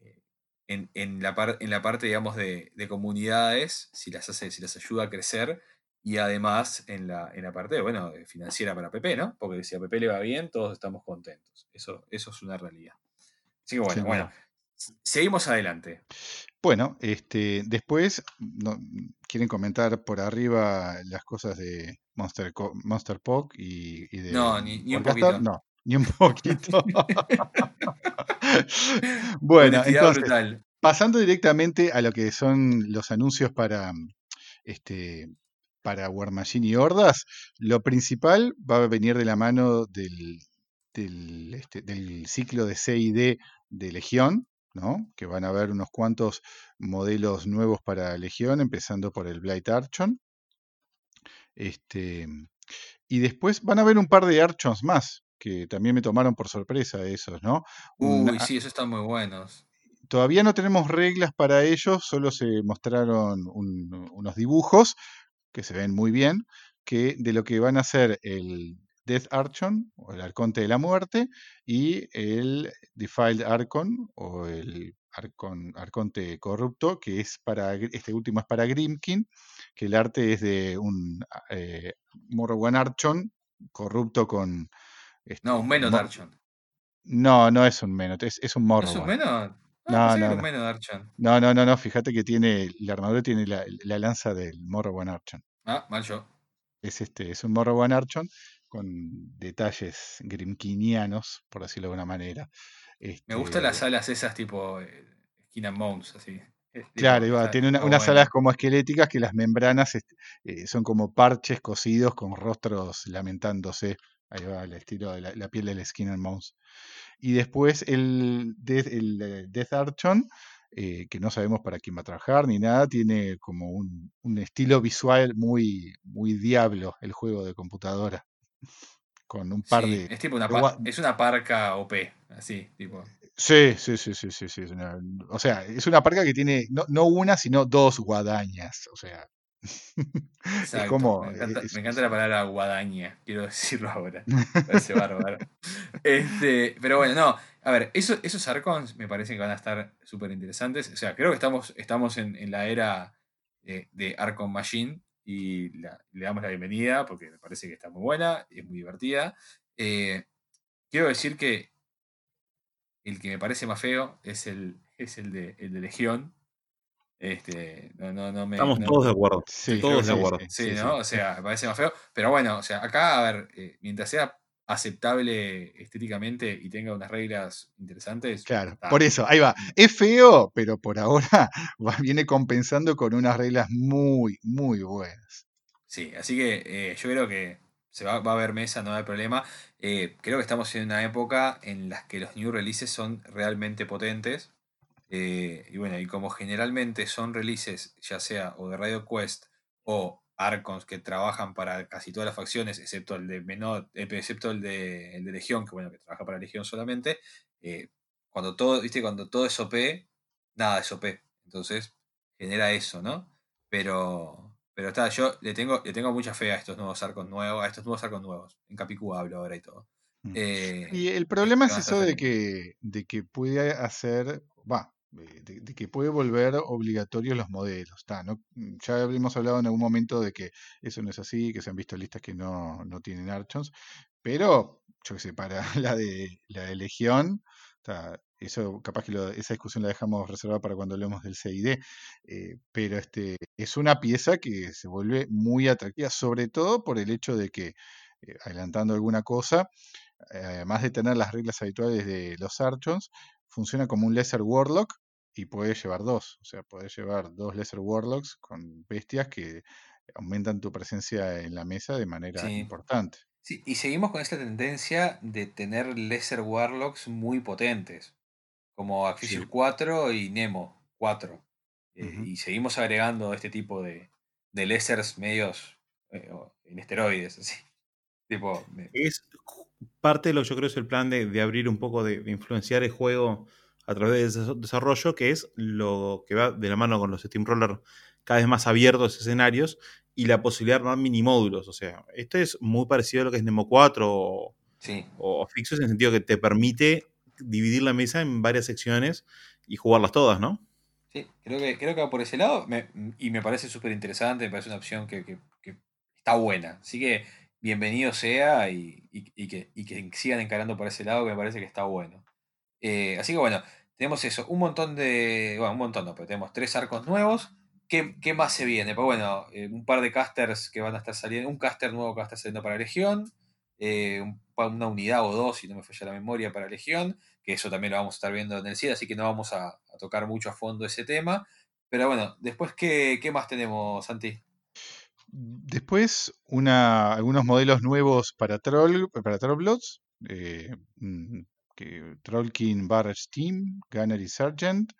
eh, en, en la, par- en la parte, digamos, de, de comunidades, si las hace, si las ayuda a crecer, y además en la, en la parte, bueno, de financiera para PP, ¿no? Porque si a PP le va bien, todos estamos contentos. Eso, eso es una realidad. Así que bueno, bueno, seguimos adelante.
Bueno, este, después, no- ¿quieren comentar por arriba las cosas de Monster, Co- Monster Pog y, y de
No, ni, ni un poquito.
No, ni un poquito. bueno, entonces,
brutal.
pasando directamente a lo que son los anuncios para, este, para War Machine y Hordas, lo principal va a venir de la mano del, del, este, del ciclo de CID de Legión, ¿no? Que van a haber unos cuantos modelos nuevos para Legión, empezando por el Blight Archon. Este, y después van a haber un par de Archons más, que también me tomaron por sorpresa esos, ¿no?
Uy, sí, esos están muy buenos.
Todavía no tenemos reglas para ellos, solo se mostraron un- unos dibujos que se ven muy bien, que de lo que van a ser el Death Archon, o el Arconte de la Muerte, y el Defiled Archon, o el Arcon- Arconte Corrupto, que es para, este último es para Grimkin, que el arte es de un eh, Morrowan Archon, corrupto con... Este,
No, un Menot Archon.
no, no es un Menot, es, es un
¿No es un
Morrowan.
Menot?
No, no, no. No, no, no, no, fíjate que tiene, la armadura tiene la, la lanza del Morrowan Archon.
Ah, mal yo.
Es este, es un Morrowan Archon con detalles grimkinianos, por decirlo de alguna manera.
Me gustan las
Este,
alas esas tipo eh, Skin and Bones, así.
Claro,
está,
tiene una- unas alas como esqueléticas que las membranas est- eh, son como parches cosidos con rostros lamentándose. Ahí va el estilo de la, la piel del Skin and Bones. Y después el, Death- el, eh, Death Archon, eh, que no sabemos para quién va a trabajar ni nada, tiene como un, un estilo visual muy, muy diablo el juego de computadora. Con un par
Sí,
de.
es tipo una, es una parca OP, así, tipo.
Sí, sí, sí, sí, sí, sí, una- o sea, es una parca que tiene no, no una, sino dos guadañas. O sea,
Exacto.
como.
me, encanta,
es-
me encanta la palabra guadaña, quiero decirlo ahora. Parece bárbaro. Este, pero bueno, no. A ver, eso- esos Archons me parece que van a estar súper interesantes. O sea, creo que estamos, estamos en, en la era eh, de Archon Machine y la- le damos la bienvenida porque me parece que está muy buena y es muy divertida. Eh, quiero decir que el que me parece más feo es el, es el, de, el de Legión. Este, no, no, no me,
Estamos
no-
todos de acuerdo.
Sí,
todos de
sí,
acuerdo.
Sí, ¿no? O sea, me parece más feo. Pero bueno, o sea, acá, a ver, eh, mientras sea aceptable estéticamente y tenga unas reglas interesantes.
Claro,
está.
por eso, ahí va. Es feo, pero por ahora va- viene compensando con unas reglas muy, muy buenas.
Sí, así que eh, yo creo que se va, va a haber mesa, no hay problema. Eh, creo que estamos en una época en la que los new releases son realmente potentes. Eh, y bueno, y como generalmente son releases, ya sea o de Radio Quest o Arcons que trabajan para casi todas las facciones, excepto el de eh, excepto el de, el de Legión, que bueno, que trabaja para Legión solamente. eh, cuando todo, viste, cuando todo es OP, nada es OP. Entonces, genera eso, ¿no? Pero, pero está, yo le tengo, le tengo mucha fe a estos nuevos arcos nuevos, a estos nuevos arcos nuevos. En Capicú hablo ahora y todo.
Mm.
Eh,
Y el problema es eso de que, de que puede hacer, va, de, de que puede volver obligatorios los modelos. ta, ¿no? Mm, Ya habíamos hablado en algún momento de que eso no es así, que se han visto listas que no, no tienen Archons, pero yo que sé, para la de la de Legión, eso capaz que esa discusión la dejamos reservada para cuando hablemos del CID, eh, pero este es una pieza que se vuelve muy atractiva, sobre todo por el hecho de que, eh, adelantando alguna cosa, eh, además de tener las reglas habituales de los Archons, funciona como un Lesser Warlock y puede llevar dos. O sea, puedes llevar dos Lesser Warlocks con bestias que aumentan tu presencia en la mesa de manera
Sí.
importante.
Sí, y seguimos con esta tendencia de tener Lesser Warlocks muy potentes, como Axis
Sí.
4 y Nemo 4. Eh. Y seguimos agregando este tipo de, de Lessers medios eh, en esteroides, así. Tipo,
Es parte de lo que yo creo es el plan de, de abrir un poco, de, de influenciar el juego a través de ese desarrollo, que es lo que va de la mano con los Steamroller cada vez más abiertos escenarios y la posibilidad de armar mini módulos. O sea, esto es muy parecido a lo que es Nemo 4 o,
sí,
o Fixus en el sentido que te permite dividir la mesa en varias secciones y jugarlas todas, ¿no?
sí, creo que, creo que va por ese lado me- y me parece súper interesante, me parece una opción que, que- que está buena. Así que bienvenido sea y, y- y que, y que sigan encarando por ese lado, que me parece que está bueno. Eh, así que bueno, tenemos eso, un montón de. Bueno, un montón no, pero tenemos tres arcos nuevos. ¿Qué, qué más se viene? Pues bueno, eh, un par de casters que van a estar saliendo, un caster nuevo que va a estar saliendo para Legión, eh, una unidad o dos, si no me falla la memoria, para Legión, que eso también lo vamos a estar viendo en el CID, así que no vamos a, tocar mucho a fondo ese tema. Pero bueno, después, ¿qué, qué más tenemos, Santi?
Después, una, algunos modelos nuevos para Troll, para mm, que Trollkin Barrage Team, Gunner y Sergeant,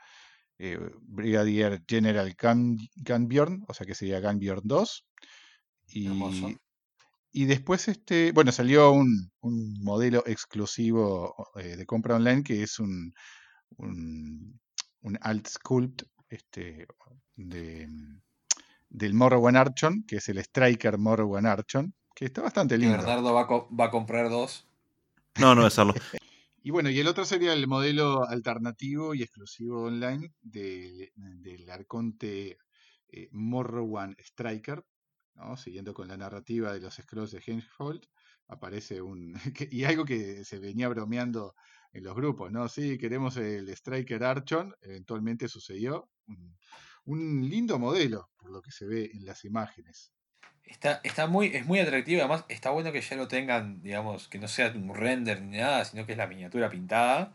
eh, Brigadier General Gun, Gunbjorn, o sea que sería Gunbjorn 2.
Hermoso.
Y, y después, este, bueno, salió un, un modelo exclusivo eh, de compra online que es un, un, un alt sculpt este, de, del Morrowan Archon, que es el Striker Morrowan Archon, que está bastante lindo.
Bernardo va a, co- va a comprar dos.
No, no a hacerlo.
Y bueno, y el otro sería el modelo alternativo y exclusivo online de- del Arconte eh, Morrowan Striker, ¿no? siguiendo con la narrativa de los scrolls de Henfold, aparece un... y algo que se venía bromeando en los grupos, ¿no? Sí, queremos el Striker Archon, eventualmente sucedió. Un lindo modelo, por lo que se ve en las imágenes.
Está, está muy, es muy atractivo, además está bueno que ya lo tengan, digamos, que no sea un render ni nada, sino que es la miniatura pintada.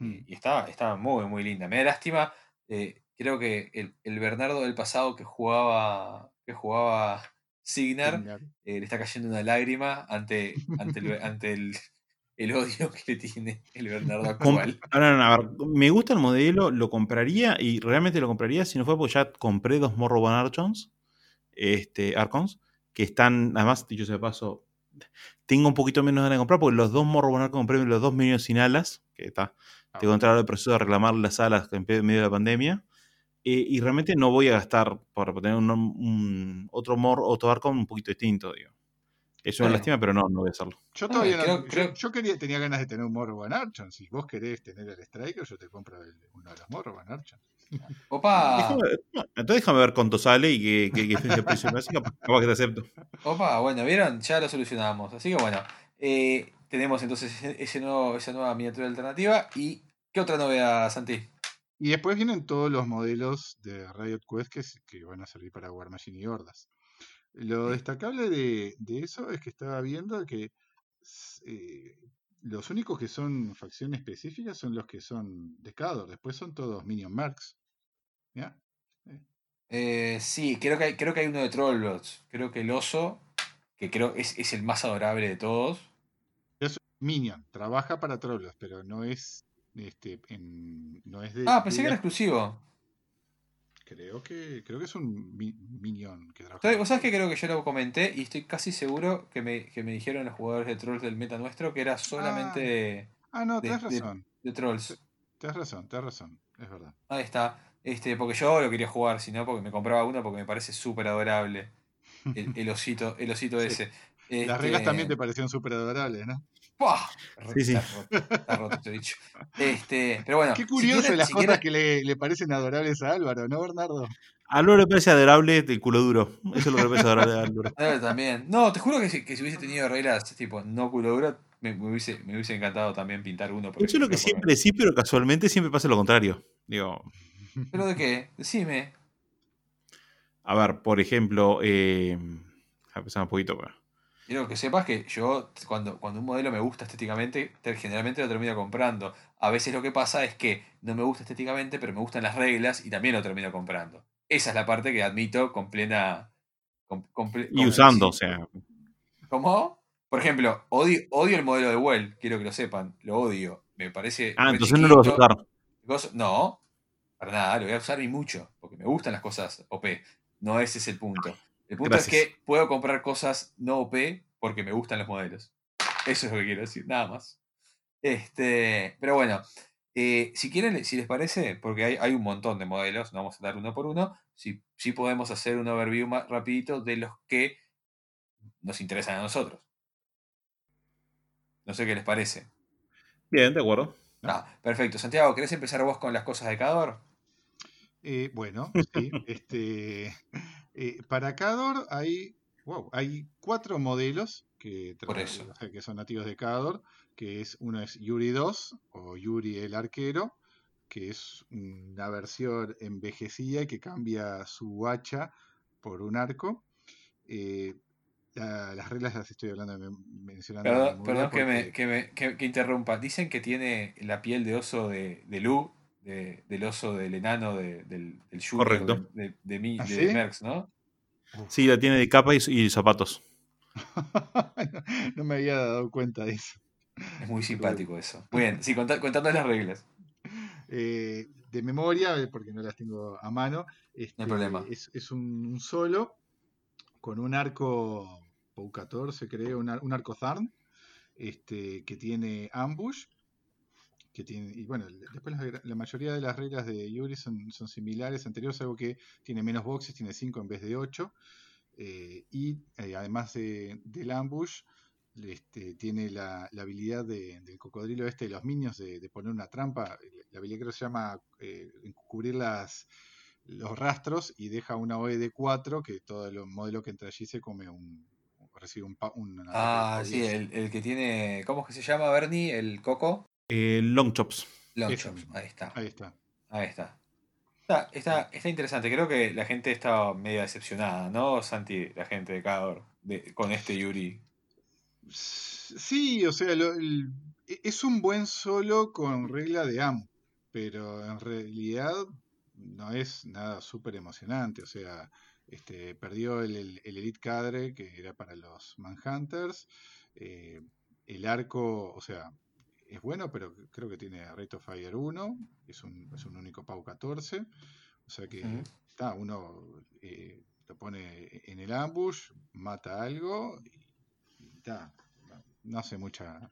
y-
Mm.
Y está, está muy, muy linda. Me da lástima, eh, creo que el, el Bernardo del pasado que jugaba, que jugaba Signar,
Signar.
eh, le está cayendo una lágrima ante, ante, el, ante el, el odio que le tiene el Bernardo
Com-
actual.
Ahora, no, a ver, me gusta el modelo, lo compraría y realmente lo compraría si no fue porque ya compré dos Morrowan Archons, este, Archons, que están, además, dicho sea de paso, tengo un poquito menos ganas de comprar porque los dos Morrowan Archons compré los dos medios sin alas, que está,
Ah,
tengo que entrar al proceso de reclamar las alas en medio de la pandemia. eh, y realmente no voy a gastar por tener un, un- otro mor, otro Archon un poquito distinto, digo. Es una
Bueno.
lástima, pero no, no voy a hacerlo.
Yo
Ah,
todavía no-
creo-
yo-
creo-
yo, quería, tenía ganas de tener un Morrowan Archon. Si vos querés tener el Striker, yo te compro el- uno de los Morrowan Archon.
Opa,
Déjame entonces déjame ver cuánto sale y qué, qué, qué de precio me hace, capaz, capaz que te acepto.
Opa, bueno, ¿vieron? Ya lo solucionamos. Así que bueno, eh, tenemos entonces ese, nuevo, esa nueva miniatura alternativa. ¿Y qué otra novedad, Santi?
Y después vienen todos los modelos de Riot Quest que, van a servir para War Machine y Hordas. Lo destacable de, de eso es que estaba viendo que eh, los únicos que son facciones específicas son los que son de Cador. Después son todos Minion Mercs. ¿Ya?
Eh, sí, creo que, hay, creo que hay uno de Trollbots. Creo que el oso, que creo es, es el más adorable de todos.
Es Minion, trabaja para Trollos, pero no es este en, no es de,
Ah,
de
pensé que era
la-
exclusivo.
Creo que creo que es un mi- Minion que trabaja.
¿Sabes-
para
Vos sabés que creo que yo lo comenté y estoy casi seguro que me, que me dijeron los jugadores de Trolls del meta nuestro que era solamente
Ah.
de,
Ah, no,
de-
tenés
de-
razón.
de Trolls.
Tenés razón, tenés razón, es verdad.
Ahí está. Este, porque yo lo quería jugar, si no, porque me compraba uno porque me parece súper adorable. El, el osito, el osito
Sí.
ese.
Las reglas también
Este,
te parecieron súper adorables, ¿no?
¡Pah!
Sí, sí.
Está roto, está roto este bicho. Este, pero bueno.
Qué
si
curioso
quieren-
las
si
cosas
quieren-
que le, le parecen adorables a Álvaro, ¿no, Bernardo?
A Álvaro le parece adorable el culo duro. Eso es lo que le parece adorable a Álvaro.
También. No, te juro que si, que si hubiese tenido reglas tipo no culo duro, me, me hubiese, me hubiese encantado también pintar uno.
Eso es lo que siempre sí, pero casualmente siempre pasa lo contrario. Digo,
¿Pero de qué? Decime.
a ver, por ejemplo, eh, a pensar un poquito. bueno.
Quiero que sepas que yo, cuando, cuando un modelo me gusta estéticamente, te- generalmente lo termino comprando. A veces lo que pasa es que no me gusta estéticamente, pero me gustan las reglas y también lo termino comprando. Esa es la parte que admito con plena. con- con ple-
Y usando, o sea.
¿Cómo? Por ejemplo, odio, odio el modelo de Well, quiero que lo sepan, lo odio. Me parece.
Ah, entonces no lo vas a
chiquito.
usar.
No, para nada, lo voy a usar y mucho, porque me gustan las cosas OP. No ese es el punto. El punto
Gracias.
es que puedo comprar cosas no OP porque me gustan los modelos. Eso es lo que quiero decir, nada más. Este, pero bueno, eh, si quieren, si les parece, porque hay, hay un montón de modelos, no vamos a dar uno por uno, si, si podemos hacer un overview más rapidito de los que nos interesan a nosotros. No sé qué les parece.
Bien, de acuerdo.
Ah, perfecto. Santiago, ¿querés empezar vos con las cosas de Cador?
Eh, bueno, sí. este, eh, para Cador hay, wow, hay cuatro modelos que,
Por eso.
son nativos de Cador, que es uno es Yuri 2 o Yuri el arquero, que es una versión envejecida que cambia su hacha por un arco. Eh, la- las reglas las estoy hablando mencionando
Perdón, que, me,
porque-
que, me- que- que interrumpa. Dicen que tiene la piel de oso de, de Lu, de- del oso del enano de- del, del Junior
Correcto.
de, de, de mi-
¿Ah,
de
sí?
Merckx, ¿no?
Sí, la tiene de capa y, y zapatos.
no me había dado cuenta de eso.
Es muy simpático eso. Muy bien, sí, contá, contando las reglas.
Eh, de memoria, eh, porque no las tengo a mano, este,
problema.
Es, es un, un solo con un arco POU 14, creo, un, ar- un arco Tharn, este, que tiene ambush, que tiene, y bueno, después la, mayoría de las reglas de Yuri son, son similares, anteriores, algo que tiene menos boxes, tiene 5 en vez de 8, y eh, además de- del ambush, este, tiene la, la habilidad de- del cocodrilo este de los minions de, de poner una trampa. La habilidad creo que se llama eh, cubrir las, los rastros y deja una OE de 4 que todo el modelo que entra allí se come un. recibe un.
Ah, sí,
10.
el, el que tiene. ¿Cómo es que se llama, Bernie? El Coco.
Eh, long chops.
Long Chops. Ahí está.
Ahí está.
Ahí está. Está, está, está interesante. Creo que la gente está medio decepcionada, ¿no, Santi? La gente de Cador de, con este Yuri.
Sí, o sea, lo- el- e- es un buen solo con regla de AM, pero en realidad no es nada súper emocionante. O sea, este, perdió el, el- el Elite Cadre, que era para los Manhunters. eh, el arco, o sea, es bueno, pero creo que tiene Rate of Fire 1, es un, es un único PAU 14. O sea que está, uno eh, lo pone en el ambush, mata algo y, ta, no, hace mucha.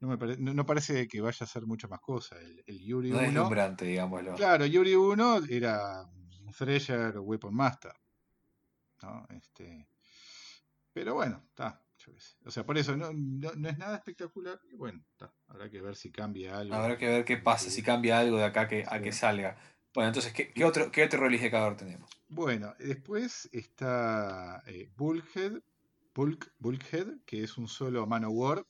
No, me pare- no, no parece que vaya a hacer mucha más cosa. El, el Yuri
No es
1.
deslumbrante, digámoslo.
Claro, Yuri 1 era un Thresher Weapon Master. ¿no? Este, pero bueno, está. Yo qué sé. O sea, por eso no, no, no es nada espectacular. Y bueno. Habrá que ver si cambia algo.
Habrá que ver qué pasa, si cambia algo de acá que, a que salga. Bueno, entonces, ¿qué, qué otro, qué otro release de tenemos?
Bueno, después está eh, Bulkhead, Bulk, Bulkhead, que es un solo Manowar,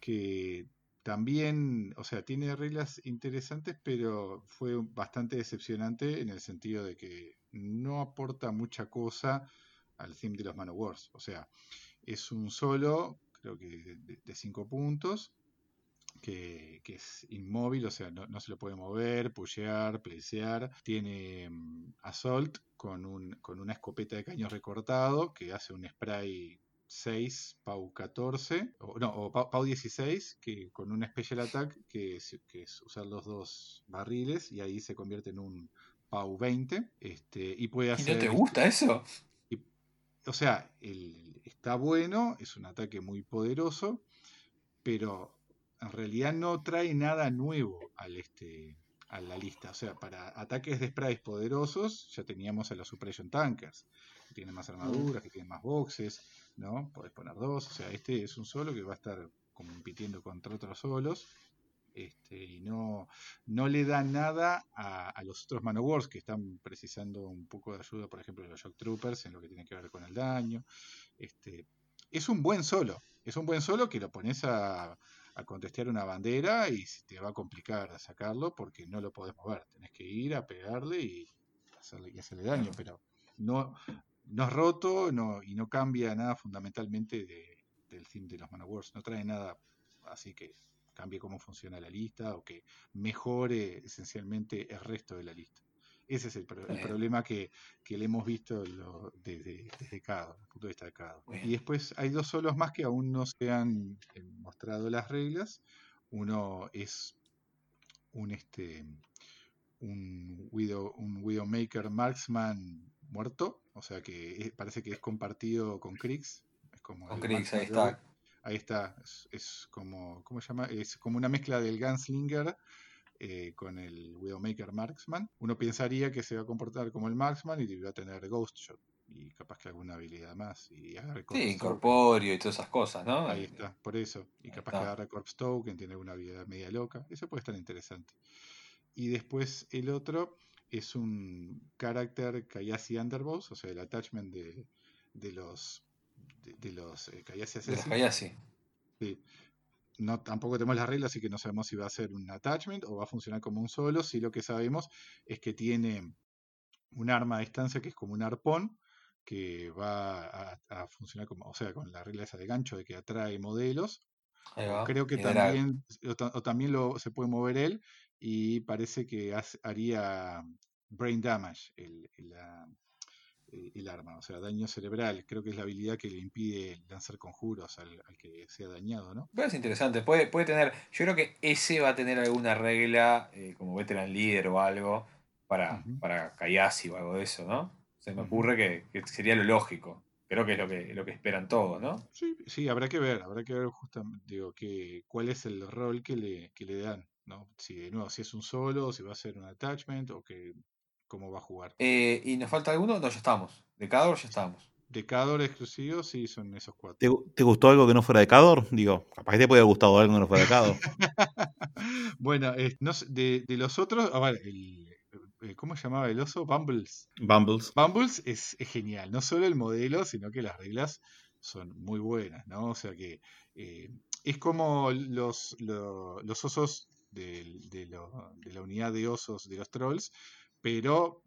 que también, o sea, tiene reglas interesantes, pero fue bastante decepcionante en el sentido de que no aporta mucha cosa al theme de los Manowars. O sea, es un solo, creo que de 5 puntos, que, que, es inmóvil, o sea, no, no, se lo puede mover, pushear, plesear. Tiene um, Assault con, un, con una escopeta de caño recortado que hace un spray 6, Pau 14, o, no, o Pau, Pau 16, que con un Special Attack, que es, que es, usar los dos barriles, y ahí se convierte en un Pau 20. Este, y puede hacer.
¿Y no te gusta eso?
O sea, el, está bueno, es un ataque muy poderoso, pero en realidad no trae nada nuevo al este, a la lista. O sea, para ataques de sprays poderosos ya teníamos a los Suppression Tankers, que tienen más armaduras, que tienen más boxes, ¿no? Podés poner dos. O sea, este es un solo que va a estar compitiendo contra otros solos. Este, y no, no le da nada a, a, los otros Manowars que están precisando un poco de ayuda, por ejemplo, los Shock Troopers en lo que tiene que ver con el daño. Este, es un buen solo, es un buen solo que lo pones a, a contestar una bandera y te va a complicar sacarlo porque no lo podés mover. Tenés que ir a pegarle y hacerle, y hacerle daño, pero no, no es roto no, y no cambia nada fundamentalmente de, del theme de los Manowars. No trae nada así que cambie cómo funciona la lista o que mejore esencialmente el resto de la lista. Ese es el, pro el problema que, que, le hemos visto lo, desde, desde cada punto de vista de cada. Y después hay dos solos más que aún no se han eh, mostrado las reglas. Uno es un este un Widow, un Widowmaker Marksman muerto, o sea que es, parece que es compartido con Kriegs. Es como
con Kriegs, ahí está.
Ahí está, es, es, como, ¿cómo se llama? Es como una mezcla del Gunslinger eh, con el Widowmaker Marksman. Uno pensaría que se va a comportar como el Marksman y va a tener Ghost Shot y capaz que alguna habilidad más. Y
sí, incorpóreo y todas esas cosas, ¿no?
Ahí está, por eso. Y
Ahí
capaz
está.
que agarre Corpse Token, tiene alguna habilidad media loca. Eso puede estar interesante. Y después el otro es un carácter Kayasi Underboss, o sea, el attachment de, de los de, de los eh, Kayasi
De los.
Sí. No, tampoco tenemos las reglas, así que no sabemos si va a ser un attachment o va a funcionar como un solo. Si lo que sabemos es que tiene un arma a distancia que es como un arpón, que va a, a funcionar como, o sea, con la regla esa de gancho de que atrae modelos.
Va,
Creo que también, o, o, también lo, se puede mover él y parece que hace, haría brain damage el, el, el, arma, o sea, daño cerebral. Creo que es la habilidad que le impide lanzar conjuros al, al que sea dañado, ¿no?
Pero es interesante, puede, puede tener, yo creo que ese va a tener alguna regla eh, como veteran líder o algo para, uh -huh. para Kayasi o algo de eso, ¿no? Se me ocurre que, que, sería lo lógico. Creo que es lo que, lo que esperan todos, ¿no?
Sí, sí, habrá que ver, habrá que ver justamente, digo, que, cuál es el rol que le, que le dan, ¿no? Si de nuevo, si es un solo, si va a ser un attachment o que cómo va a jugar.
Eh, ¿Y nos falta alguno? No, ya estamos. De Cador ya estamos.
De Cador exclusivo, sí, son esos cuatro.
¿Te, ¿Te, gustó algo que no fuera de Cador? Digo, capaz que te puede haber gustado algo que no fuera de Cador.
bueno, eh, no, de, de, los otros, a ver, el, el, ¿cómo se llamaba el oso? Bumbles.
Bumbles.
Bumbles es, es, genial, no solo el modelo, sino que las reglas son muy buenas, ¿no? O sea que eh, es como los, los, los osos de, de, lo, de la unidad de osos de los trolls, pero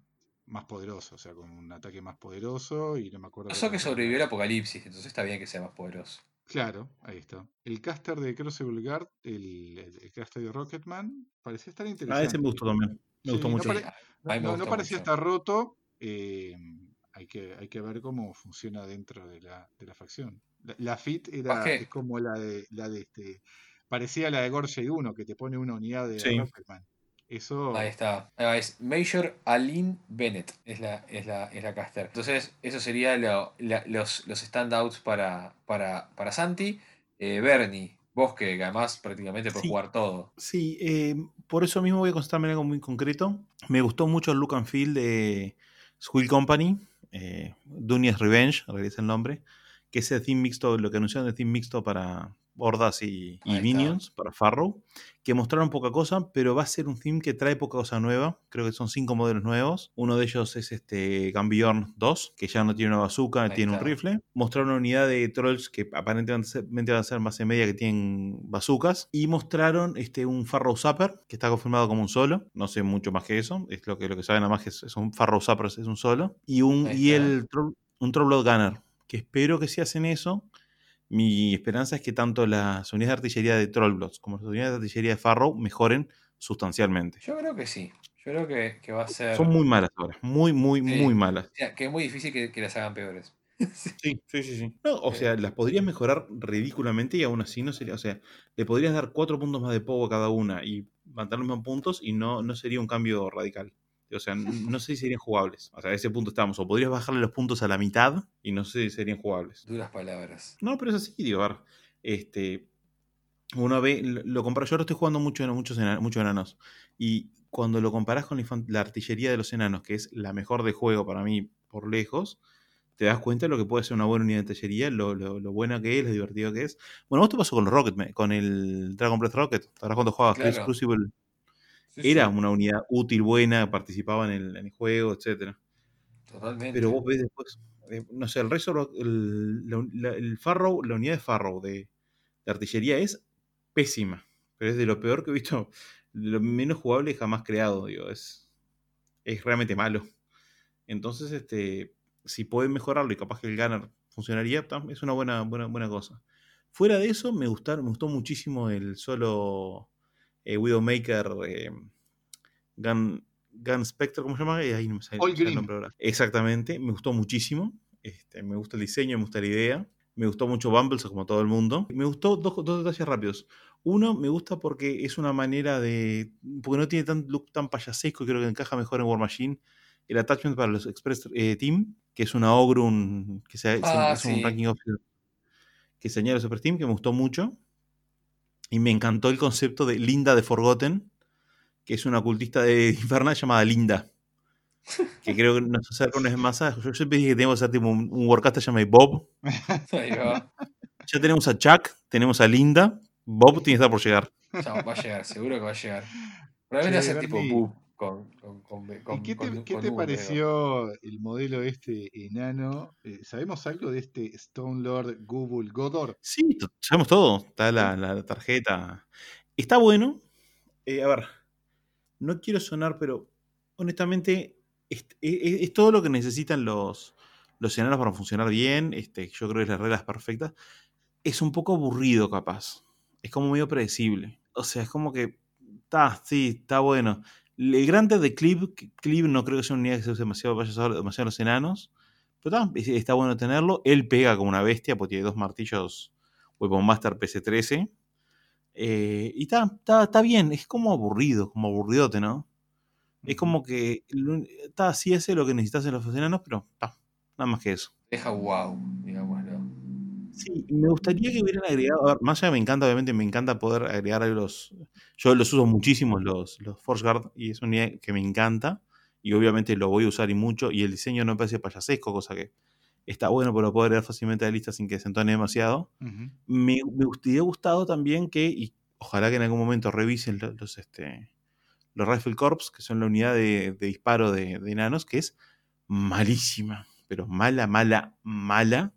más poderoso, o sea, con un ataque más poderoso y no me acuerdo.
Eso que sobrevivió el apocalipsis, entonces está bien que sea más poderoso.
Claro, ahí está. El caster de Crossable Guard, el, el, el, caster de Rocketman, parecía estar interesante.
Ah, ese me gustó también. Me sí, gustó mucho.
No, pare... no, no parecía estar roto. Eh, hay, que, hay que ver cómo funciona dentro de la, de la facción. La, la FIT era okay. como la de, la de este. Parecía la de Gorge 1, que te pone una unidad de
sí.
Rocketman. Eso...
Ahí está. Es Major Aline Bennett. Es la, es la, es la caster. Entonces, eso sería lo, la, los, los standouts para, para, para Santi. Eh, Bernie, vos que además prácticamente por sí, jugar todo.
Sí, eh, por eso mismo voy a concentrarme en algo muy concreto. Me gustó mucho el look and feel de Squill Company. Eh, Dunia's Revenge, regresa el nombre. Que es el theme mixto, lo que anunciaron de theme mixto para, hordas y, minions para Farrow, que mostraron poca cosa, pero va a ser un theme que trae poca cosa nueva. Creo que son cinco modelos nuevos. Uno de ellos es este Gambiorn 2, que ya no tiene una bazooka,
Ahí
tiene un rifle. Mostraron una unidad de trolls que aparentemente van a ser más en media que tienen bazookas. Y mostraron este, un Farrow Zapper, que está confirmado como un solo. No sé mucho más que eso. Es lo que, lo que saben nada más que es, es un Farrow Zapper, es un solo. Y un,
Ahí
y
está.
el Troll- un Trollblood Gunner, que espero que si hacen eso, mi esperanza es que tanto las unidades de artillería de Trollbloods como las unidades de artillería de Farrow mejoren sustancialmente.
Yo creo que sí. Yo creo que, que va a ser.
Son muy malas ahora, muy, muy,
Sí.
muy malas.
O sea, que es muy difícil que, que las hagan peores.
Sí, sí, sí, sí. No, o sea, las podrías mejorar ridículamente y aún así no sería, o sea, le podrías dar cuatro puntos más de pogo a cada una y mantener los mismos puntos y no, no sería un cambio radical. O sea, no sé si serían jugables. O sea, a ese punto estamos. O podrías bajarle los puntos a la mitad y no sé si serían jugables.
Duras palabras.
No, pero es así, digo, a ver, este, uno ve, lo, lo compara, yo ahora estoy jugando mucho, muchos muchos enanos, y cuando lo comparas con la, artillería de los enanos, que es la mejor de juego para mí por lejos, te das cuenta de lo que puede ser una buena unidad de artillería, lo, lo, lo buena que es, lo divertido que es. Bueno, vos te pasó con los Rocket, con el Dragon Breath Rocket, ahora cuando jugabas Chris
Claro.
Crucible,
Sí,
era
sí,
una unidad útil, buena, participaba en el, en el juego, etcétera.
Totalmente.
Pero vos ves después, eh, no sé, el Razor, el, la- el Farrow, la unidad de Farrow de, de artillería es pésima. Pero es de lo peor que he visto, de lo menos jugable jamás creado, digo, es, es realmente malo. Entonces, este, si pueden mejorarlo y capaz que el Gunner funcionaría, es una buena, buena, buena cosa. Fuera de eso, me, gustaron, me gustó muchísimo el solo eh, Widowmaker eh, Gun, Gun Spectre, ¿cómo se llama? Ahí no me sale,
All
no me sale el
Green.
nombre ahora. Exactamente, me gustó muchísimo. Este, me gusta el diseño, me gusta la idea. Me gustó mucho Bumbles, como todo el mundo. Me gustó dos, dos detalles rápidos. Uno, me gusta porque es una manera de. Porque no tiene tan look tan payasesco creo que encaja mejor en War Machine. El attachment para los Express eh, Team, que es una Ogrun, que se, se-
Ah,
es un ranking officer que se añade a los Super Team, que me gustó mucho. Y me encantó el concepto de Linda de Forgotten, que es una ocultista de Infernal llamada Linda. Que creo que nos acerca una vez más a. Yo siempre dije que teníamos que hacer tipo un, un Warcaster llamado Bob. Ya tenemos a Chuck, tenemos a Linda. Bob tiene que estar por llegar.
Ya, va a llegar, seguro que va a llegar. Probablemente va a ser tipo Boop con, con, con, con,
¿Y qué
con-
te, qué
con
te pareció el modelo este enano? Eh, ¿Sabemos algo de este Stone Lord Google Godor?
Sí, sabemos todo. Está la, la tarjeta. Está bueno. Eh, a ver, no quiero sonar, pero honestamente es, es- es todo lo que necesitan los, los enanos para funcionar bien. Este, yo creo que las reglas perfectas. Es un poco aburrido, capaz. Es como medio predecible. O sea, es como que. Está, sí, está bueno. El grande de Clive, Clive no creo que sea una unidad que se use demasiado, demasiado los enanos. Pero está, es- está bueno tenerlo. Él pega como una bestia porque tiene dos martillos Weapon Master PC-13. Eh, y está, está, está bien, es como aburrido, como aburridote, ¿no? Es como que está así hace lo que necesitas en los enanos, pero está, nada más que eso.
Deja wow, digámoslo.
Sí, me gustaría que hubieran agregado, a ver, más allá me encanta, obviamente me encanta poder agregar a los, yo los uso muchísimo los, los Force Guard y es una idea que me encanta y obviamente lo voy a usar y mucho y el diseño no me parece payasesco, cosa que está bueno, lo puedo agregar fácilmente a la lista sin que se entone demasiado. Me, me hubiera gustado también que, y ojalá que en algún momento revisen lo- los, este, los Rifle Corps, que son la unidad de, de disparo de, de enanos, que es malísima, pero mala, mala, mala,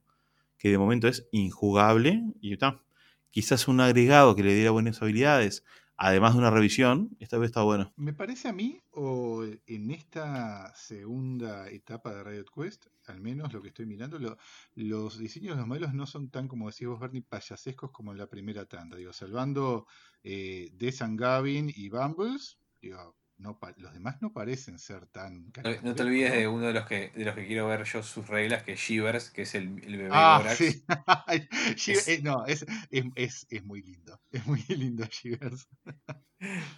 que de momento es injugable. Y está. Quizás un agregado que le diera buenas habilidades, además de una revisión, esta vez está bueno.
Me parece a mí, o en esta segunda etapa de Riot Quest, al menos lo que estoy mirando, lo- los diseños de los modelos no son tan, como decís vos, Bernie, payasescos como en la primera tanda. Digo, salvando eh, Des and Gavin y Bumbles, digo, no los demás no parecen ser tan
No, no te olvides de uno de los que de los que quiero ver yo sus reglas, que es Shivers, que es el, el bebé
Ah,
Borax.
sí.
Es-
eh, no, es, es, es, es muy lindo. Es muy lindo Shivers.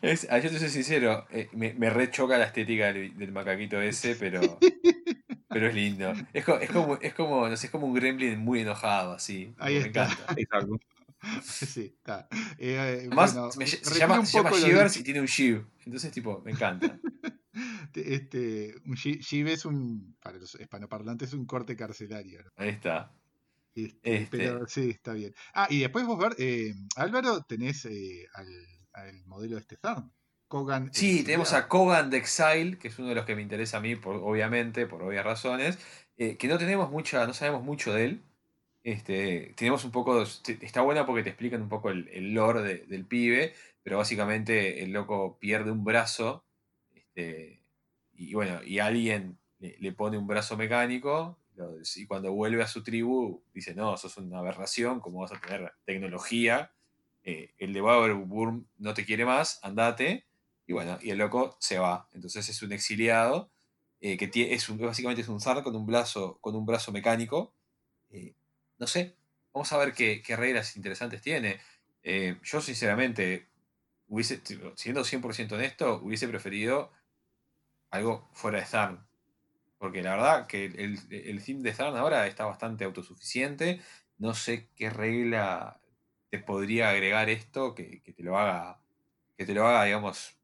Es- ah, yo te soy sincero, eh, me, me rechoca la estética del, del macaquito ese, pero, pero es lindo. Es, co- es como, es como, no sé, es como un gremlin muy enojado, así.
Ahí
me
está.
encanta.
Exacto.
Sí, está. Eh,
Además,
bueno,
me- se llama,
un
se llama Shivers y tiene un Shiv. Entonces, tipo, me encanta.
Te- Este, un shi- shiv es un, para los hispanoparlantes, un corte carcelario. ¿no?
Ahí está.
Este,
Este-
Pero sí, está bien. Ah, y después vos ver, eh, Álvaro, tenés eh, al, al modelo de este Zarn, Kogan.
Sí, tenemos a Kogan de Exile, que es uno de los que me interesa a mí, por, obviamente, por obvias razones, eh, que no tenemos mucha, no sabemos mucho de él. Este, tenemos un poco, está buena porque te explican un poco el, lore de- del pibe, pero básicamente el loco pierde un brazo, este, y bueno, y alguien le, pone un brazo mecánico, y cuando vuelve a su tribu, dice, no, sos una aberración, ¿cómo vas a tener tecnología? Eh, el de Burm no te quiere más, andate. Y bueno, y el loco se va. Entonces es un exiliado eh, que tie- es básicamente es un zar con un brazo, con un brazo mecánico. Eh, no sé, vamos a ver qué, qué reglas interesantes tiene. Eh, yo sinceramente, hubiese, siendo 100% honesto, hubiese preferido algo fuera de Zarn. Porque la verdad que el, el de Zarn ahora está bastante autosuficiente. No sé qué regla te podría agregar esto que, que te lo haga, que te lo haga, digamos,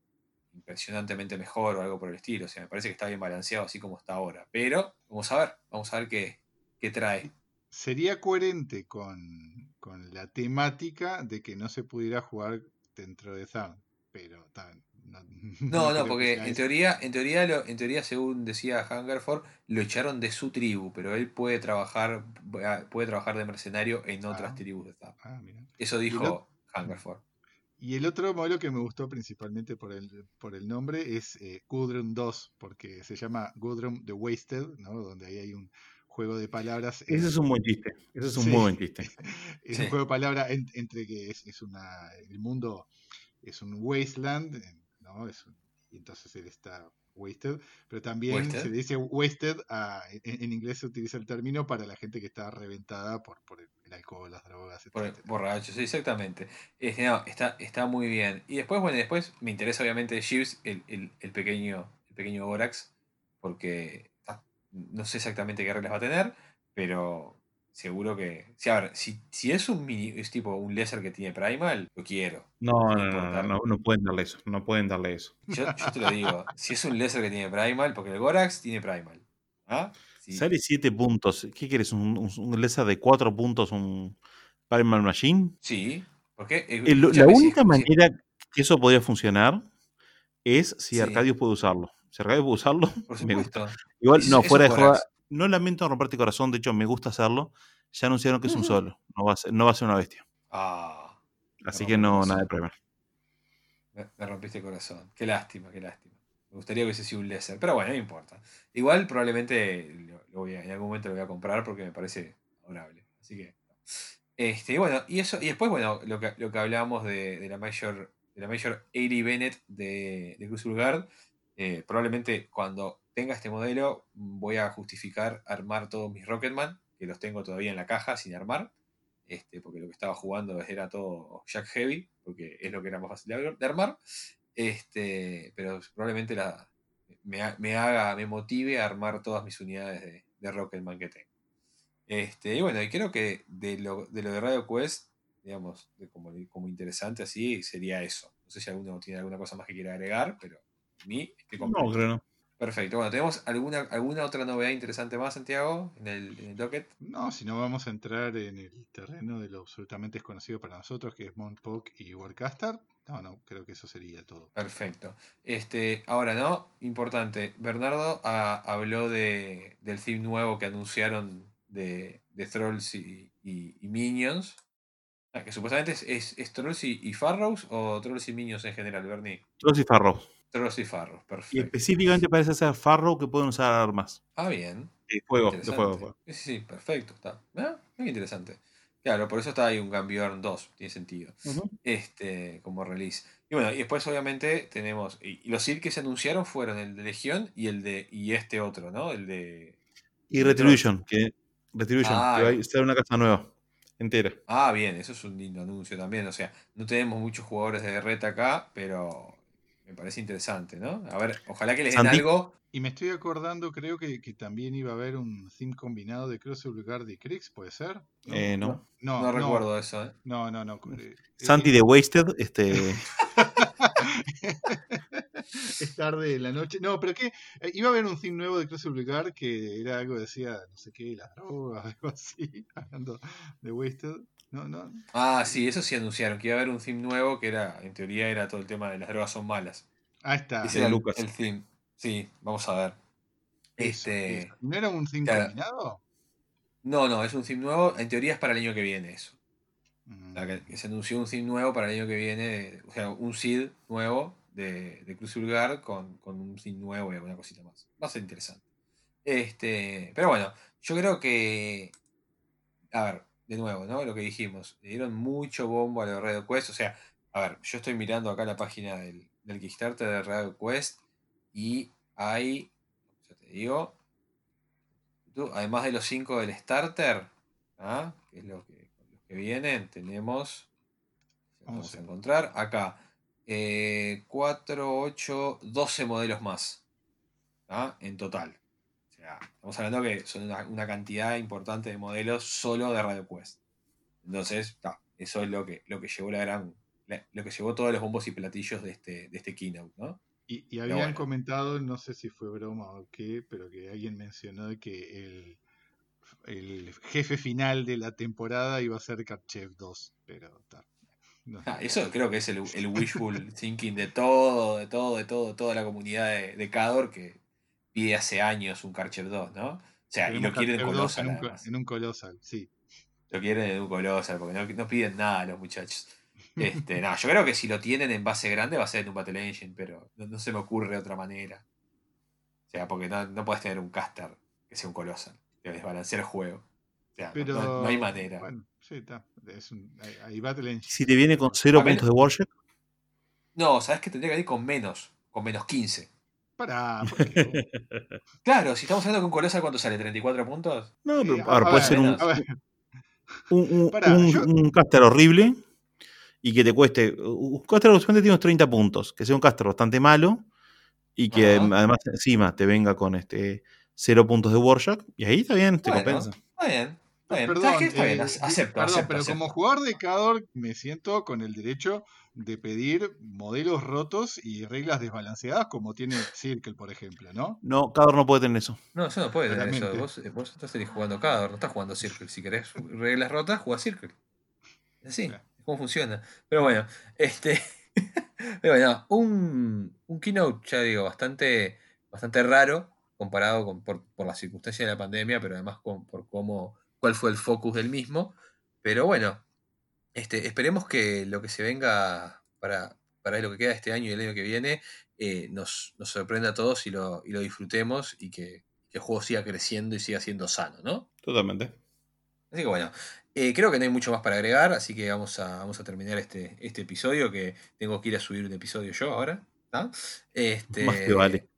impresionantemente mejor o algo por el estilo. O sea, me parece que está bien balanceado así como está ahora. Pero vamos a ver, vamos a ver qué, qué trae.
Sería coherente con, con la temática de que no se pudiera jugar dentro de Zarn. Pero ta, no,
No, porque en teoría, en teoría, lo- en teoría, según decía Hungerford, lo echaron de su tribu, pero él puede trabajar, puede trabajar de mercenario en otras
Ah.
tribus de Zarn.
Ah.
Eso dijo Hungerford.
Y el otro modelo que me gustó principalmente por el, por el nombre es eh, Gudrun 2, porque se llama Gudrun the Wasted, ¿no? donde ahí hay un juego de palabras.
Ese es un buen chiste. Ese es un
Sí.
muy buen chiste.
es
Sí.
un juego de palabras en- entre que es, es una. El mundo es un wasteland, ¿no? Es un- y entonces él está wasted, pero también
Wasted.
se le dice wasted, a- en, en inglés se utiliza el término para la gente que está reventada por, por el, el alcohol, las drogas,
Por-
etc.
borracho, sí, exactamente. Este, no, está, está muy bien. Y después, bueno, después me interesa obviamente Jeeves, el, el- el pequeño, el pequeño Borax, porque no sé exactamente qué reglas va a tener, pero seguro que. Si, a ver, si, si es un mini, es tipo un laser que tiene Primal, lo quiero.
No, no, no, no, no, pueden darle eso. No pueden darle eso.
Yo, yo te lo digo, si es un laser que tiene Primal, porque el Gorax tiene Primal. ¿Ah? Sí.
Sale 7 puntos. ¿Qué quieres? ¿Un, un, un laser de 4 puntos? ¿Un Primal Machine?
Sí, porque. eh,
El- la única
si-
manera que eso podría funcionar es si
Sí.
Arcadius puede usarlo. Si Arcadius puede usarlo,
Por
me gusta. Igual, no, fuera de
Gorax.
no lamento romperte el corazón, de hecho me gusta hacerlo. Ya anunciaron que es un solo, no va a ser, no va a ser una bestia.
Ah.
Así que no,
corazón.
nada de problema.
Me, me rompiste el corazón. Qué lástima, qué lástima. Me gustaría que hubiese sido un laser. Pero bueno, no importa. Igual probablemente lo, lo voy a- en algún momento lo voy a comprar porque me parece adorable. Así que. Este, y bueno, y eso, y después, bueno, lo que, lo que hablábamos de, de la Major, de la Major 80 Bennett de, de Guard. eh, probablemente cuando tenga este modelo voy a justificar armar todos mis Rocketman, que los tengo todavía en la caja sin armar. Este, porque lo que estaba jugando era todo Jack Heavy, porque es lo que era más fácil de, armar. Este, pero probablemente la, me, me haga, me motive a armar todas mis unidades de, de Rocketman que tengo. Este, y bueno, y creo que de lo de, lo de Radio Quest, digamos, de como, como interesante así, sería eso. No sé si alguno tiene alguna cosa más que quiera agregar, pero a mí estoy
No, creo no.
Perfecto. Bueno, ¿tenemos alguna, alguna otra novedad interesante más, Santiago, en el, en el docket?
No, si no vamos a entrar en el terreno de lo absolutamente desconocido para nosotros, que es Montpok y Warcaster. No, no, creo que eso sería todo.
Perfecto. Este, ahora no, importante. Bernardo ah, habló de, del theme nuevo que anunciaron de, de Trolls y, y- y Minions. Ah, que supuestamente es, es, es Trolls y, y Farrows o Trolls y Minions en general, Bernie.
Trolls y Farrow.
Y Farrows,
Y
perfecto.
específicamente parece ser Farrow que pueden usar armas.
Ah, bien.
De fuego, de
Interesante.
fuego. de fuego.
Sí, sí, perfecto. Está. Ah, muy interesante. Claro, por eso está ahí un Gambiorn 2, tiene sentido. Este, como release. Y bueno, y después obviamente tenemos. Y, y los seed que se anunciaron fueron el de Legión y el de. y este otro, ¿no? El de.
Y Retribution, que Retribution,
Ah,
que va a ser una casa nueva, entera.
Ah, bien, eso es un lindo anuncio también. O sea, no tenemos muchos jugadores de red acá, pero me parece interesante, ¿no? A ver, ojalá que les den algo.
Y me estoy acordando, creo que, que también iba a haber un theme combinado de Crucible Guard y Kriegs, ¿puede ser?
Eh, no.
No,
No, recuerdo eso, ¿eh?
No, no, no. eh,
Santi
eh,
de Wasted, este.
es tarde en la noche. No, pero que eh, iba a haber un theme nuevo de Crucible Guard que era algo que decía, no sé qué, las drogas, algo así, hablando de Wasted. No, no.
Ah, sí, eso sí anunciaron, que iba a haber un theme nuevo que era, en teoría, era todo el tema de las drogas son malas.
Ahí está.
Ese era el-
Lucas.
el theme. Sí, vamos a ver.
Eso,
Este,
eso. ¿No era un theme
claro.
combinado?
No, no, es un theme nuevo. En teoría es para el año que viene eso. O sea, que, que se anunció un theme nuevo para el año que viene. O sea, un seed nuevo de, de Crucible Guard con, con un theme nuevo y alguna cosita más. Va a ser interesante. Este, pero bueno, yo creo que. A ver, de nuevo, ¿no? Lo que dijimos. Le dieron mucho bombo a la Red Quest. O sea, a ver, yo estoy mirando acá la página del, del Kickstarter de Red Quest y hay. Ya te digo. tú, además de los 5 del starter, ¿ah? que es lo que, los que vienen, tenemos. Vamos a encontrar acá. 4, 8, 12 modelos más. ¿ah? En total. Estamos hablando que son una, una cantidad importante de modelos solo de Radio Quest. Entonces, ta, eso es lo que, lo que llevó la gran. la- lo que llevó todos los bombos y platillos de este, de este keynote, ¿no?
Y, y habían
bueno.
comentado, no sé si fue broma o qué, pero que alguien mencionó que el, el jefe final de la temporada iba a ser Karchev 2, pero. No.
Ah, eso creo que es el, el wishful thinking de todo, de todo, de todo, toda la comunidad de, de Cador que pide hace años un Karcher 2, ¿no? O sea, y lo quieren
Karchev 2
Colossal
en un, co-
además.
en un Colossal, sí.
Lo quieren en un Colossal, porque no, no piden nada los muchachos. Este, no, yo creo que si lo tienen en base grande va a ser en un Battle Engine, pero no, no se me ocurre de otra manera. O sea, porque no, no puedes tener un caster que sea un Colossal, que desbalancea el juego. O sea, no-
Pero,
no, no hay manera.
Bueno, sí, está. Es un, hay, hay Battle Engine.
Si te viene con cero
A ver.
puntos de Warship,
No, sabes que tendría que ir con menos, con menos 15.
Pará, porque-
Claro, si estamos hablando que un ¿cuánto sale? ¿34 puntos?
no, pero
a-
a ver,
a
puede
ver,
ser un, un, un,
Pará,
un-
yo-
un caster horrible y que te cueste. Un caster usualmente tiene unos 30 puntos. Que sea un caster bastante malo y que
Ajá.
además encima te venga con este cero puntos de Warship. Y ahí está bien, te
Bueno,
compensa.
Está bien. Está bien.
Perdón,
¿Sabes qué? Está bien,
eh,
ac- acepto,
perdón,
acepto,
pero
acepto.
como jugador de Cador me siento con el derecho de pedir modelos rotos y reglas desbalanceadas como tiene Circle, por ejemplo, ¿no?
No, Cador no puede tener eso.
No, eso no puede tener eso. Vos, eh, vos estás jugando Cador, no estás jugando Circle. Si querés reglas rotas, jugás Circle. Así,
Claro.
es como funciona. Pero bueno, este. pero bueno, un, un keynote, ya digo, bastante, bastante raro comparado con, por, por las circunstancias de la pandemia, pero además con- por cómo, cuál fue el focus del mismo. Pero bueno, este, esperemos que lo que se venga para, para lo que queda este año y el año que viene eh, nos, nos sorprenda a todos y lo, y lo disfrutemos y que, que el juego siga creciendo y siga siendo sano, ¿no?
Totalmente.
Así que bueno, eh, creo que no hay mucho más para agregar, así que vamos a, vamos a terminar este, este episodio, que tengo que ir a subir un episodio yo ahora. Este,
Más que vale.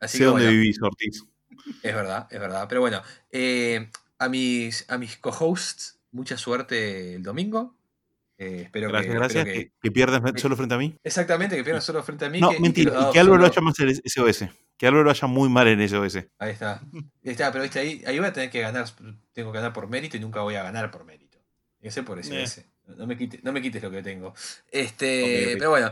Así
sé
que
dónde
bueno,
vivís, Ortiz.
es verdad, es verdad. Pero bueno, eh, a mis, a mis co-hosts, mucha suerte el domingo. Eh, espero
Gracias,
que,
gracias.
espero
Que,
que-
que pierdas solo frente a mí.
exactamente, que pierdan solo frente a mí.
No,
que-
mentira. Y que Álvaro lo haya más en el SOS. Que Álvaro lo haya muy mal en SOS.
Ahí está. Ahí está, pero viste, ahí, ahí voy a tener que ganar, tengo que ganar por mérito y nunca voy a ganar por mérito. Ser por SS. No, me quites, no me quites lo que tengo. Este, pero bueno.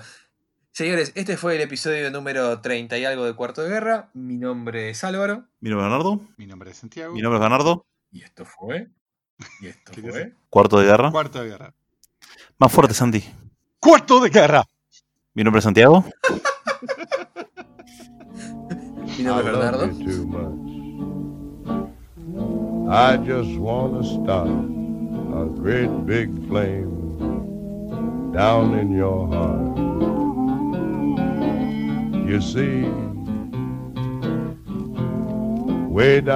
Señores, este fue el episodio número 30 y algo de Cuarto de Guerra. Mi nombre es Álvaro.
Mi nombre es Bernardo.
Mi nombre es Santiago.
Mi nombre es Bernardo.
Y esto fue. Y esto
¿Qué
fue.
Cuarto de guerra.
Cuarto de guerra.
Más fuerte, Santi.
¡Cuarto de guerra!
Mi nombre es Santiago.
Mi
I
nombre es Bernardo.
much. I just want to start a great big flame down in your heart. You see, way down.